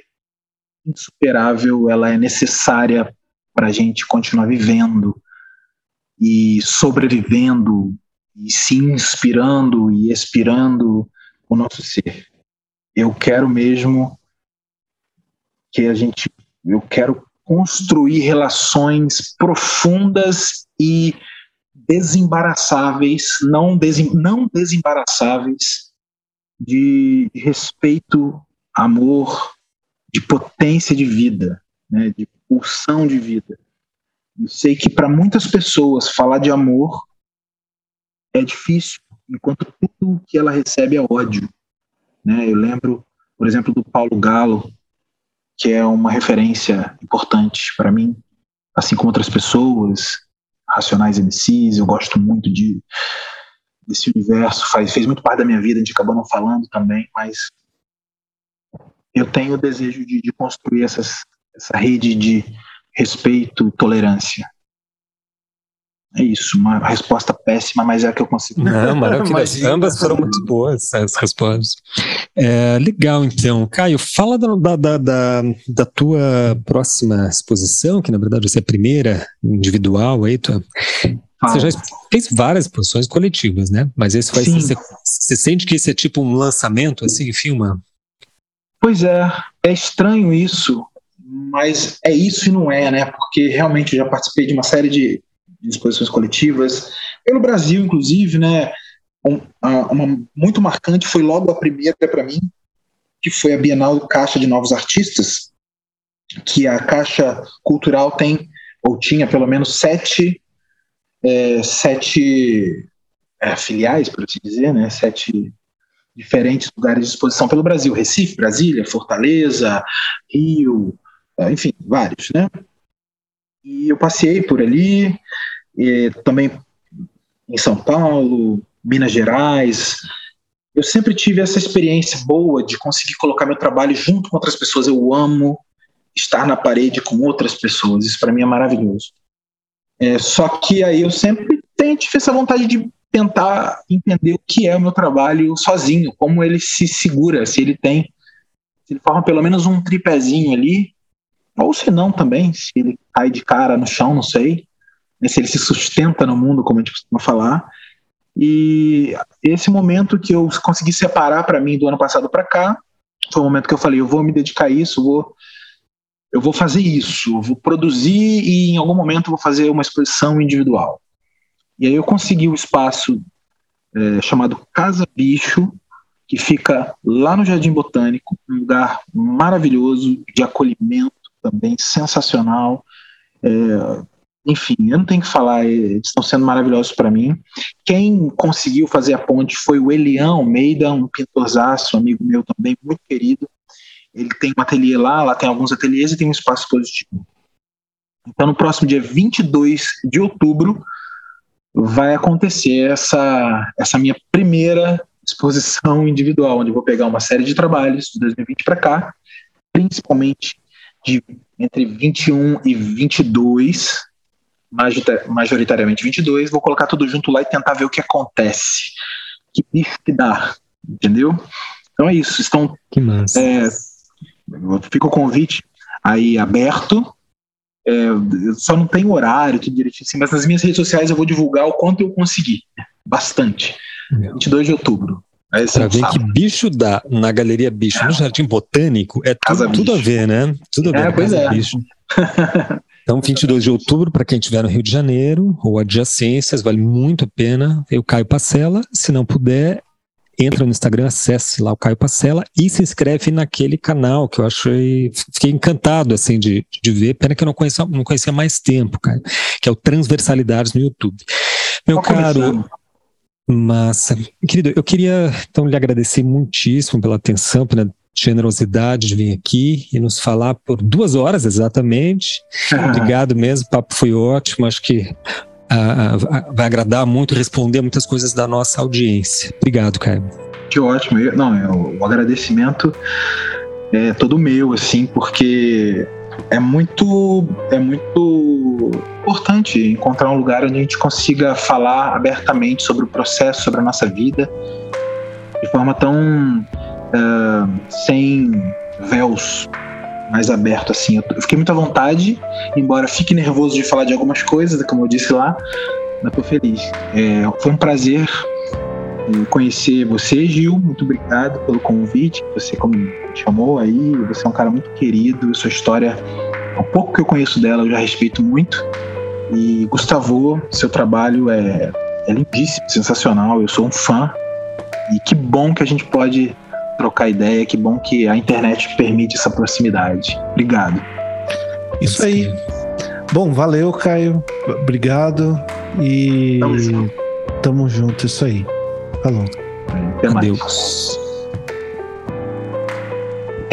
insuperável, ela é necessária para a gente continuar vivendo e sobrevivendo e se inspirando e expirando o nosso ser. Eu quero mesmo que a gente, eu quero construir relações profundas e desembaraçáveis, não, desem, não desembaraçáveis, de respeito, amor, de potência de vida, né, de pulsão de vida. Eu sei que para muitas pessoas falar de amor é difícil, enquanto tudo que ela recebe é ódio. Né? Eu lembro, por exemplo, do Paulo Galo, que é uma referência importante para mim, assim como outras pessoas, Racionais MCs, eu gosto muito de desse universo, faz, fez muito parte da minha vida, a gente acabou não falando também, mas eu tenho o desejo de, de construir essas, essa rede de respeito, tolerância. É isso, uma resposta péssima, mas é a que eu consigo.
Não, maravilhoso. Ambas foram muito boas as respostas. É, legal, então. Caio, fala da, da, da, da, tua próxima exposição, que na verdade vai ser a primeira individual aí. Tua... Você já fez várias exposições coletivas, né? Mas esse vai ser. Você sente que esse é tipo um lançamento, assim, filma?
Pois é, é estranho isso, mas é isso e não é, né? Porque realmente eu já participei de uma série de exposições coletivas, pelo Brasil, inclusive, né? Um, uma muito marcante foi logo a primeira para mim, que foi a Bienal Caixa de Novos Artistas, que a Caixa Cultural tem, ou tinha pelo menos sete, é, sete é, filiais, por assim dizer, né? Sete diferentes lugares de exposição pelo Brasil, Recife, Brasília, Fortaleza, Rio, é, enfim, vários, né? E eu passei por ali, e também em São Paulo, Minas Gerais. Eu sempre tive essa experiência boa de conseguir colocar meu trabalho junto com outras pessoas. Eu amo estar na parede com outras pessoas. Isso para mim é maravilhoso. É, só que aí eu sempre tive essa vontade de tentar entender o que é o meu trabalho sozinho, como ele se segura, se ele tem, se ele forma pelo menos um tripézinho ali, ou se não também, se ele cai de cara no chão, não sei, né, se ele se sustenta no mundo, como a gente costuma falar. E esse momento que eu consegui separar para mim do ano passado para cá, foi o momento que eu falei, eu vou me dedicar a isso, vou eu vou fazer isso, vou produzir e em algum momento vou fazer uma exposição individual. E aí eu consegui o um espaço é, chamado Casa Bicho, que fica lá no Jardim Botânico, um lugar maravilhoso, de acolhimento também, sensacional. É, enfim, eu não tenho que falar, eles estão sendo maravilhosos para mim. Quem conseguiu fazer a ponte foi o Elião Almeida, um pintorzaço, amigo meu também, muito querido. Ele tem um ateliê lá, lá tem alguns ateliês e tem um espaço positivo. Então, no próximo dia 22 de outubro, vai acontecer essa, essa minha primeira exposição individual, onde eu vou pegar uma série de trabalhos de 2020 para cá, principalmente de entre 21 e 22, majoritariamente 22, vou colocar tudo junto lá e tentar ver o que acontece. Que bicho que dá, entendeu? Então é isso. Estão,
que massa.
É, fica o convite aí aberto é, só não tem horário, tudo direitinho assim, mas nas minhas redes sociais eu vou divulgar o quanto eu consegui. Bastante. Meu. 22 de outubro.
Aí pra ver que bicho dá na Galeria Bicho, é. no Jardim Botânico, é tudo, tudo, a ver, né? Tudo a ver.
É, pois é.
Bicho. Então, 22 de outubro, para quem estiver no Rio de Janeiro ou adjacências, vale muito a pena. Eu Caio Pacela. Se não puder, entra no Instagram, acesse lá o Caio Pacela e se inscreve naquele canal que eu achei, fiquei encantado assim de, de ver, pena que eu não conhecia, não conhecia mais tempo, cara, que é o Transversalidades no YouTube. Meu Tô caro. Massa. Querido, eu queria então lhe agradecer muitíssimo pela atenção, pela generosidade de vir aqui e nos falar por duas horas exatamente. Obrigado mesmo, o papo foi ótimo, acho que vai agradar muito responder muitas coisas da nossa audiência. Obrigado, Caio.
Que ótimo. Eu, não, é, o agradecimento é todo meu, assim, porque é muito é muito importante encontrar um lugar onde a gente consiga falar abertamente sobre o processo, sobre a nossa vida, de forma tão uh, sem véus, mais aberto, assim. Eu, fiquei muito à vontade, embora fique nervoso de falar de algumas coisas, como eu disse lá, mas tô feliz. É, foi um prazer é, conhecer você, Gil. Muito obrigado pelo convite. Você como chamou aí, você é um cara muito querido. Sua história, o pouco que eu conheço dela, eu já respeito muito. E Gustavo, seu trabalho é, é lindíssimo, sensacional. Eu sou um fã. E que bom que a gente pode trocar ideia. Que bom que a internet permite essa proximidade. Obrigado.
Isso aí. Bom, valeu, Caio. Obrigado. E tamo junto. Tamo junto, isso aí. Falou.
Até Adeus. mais.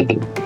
Thank you.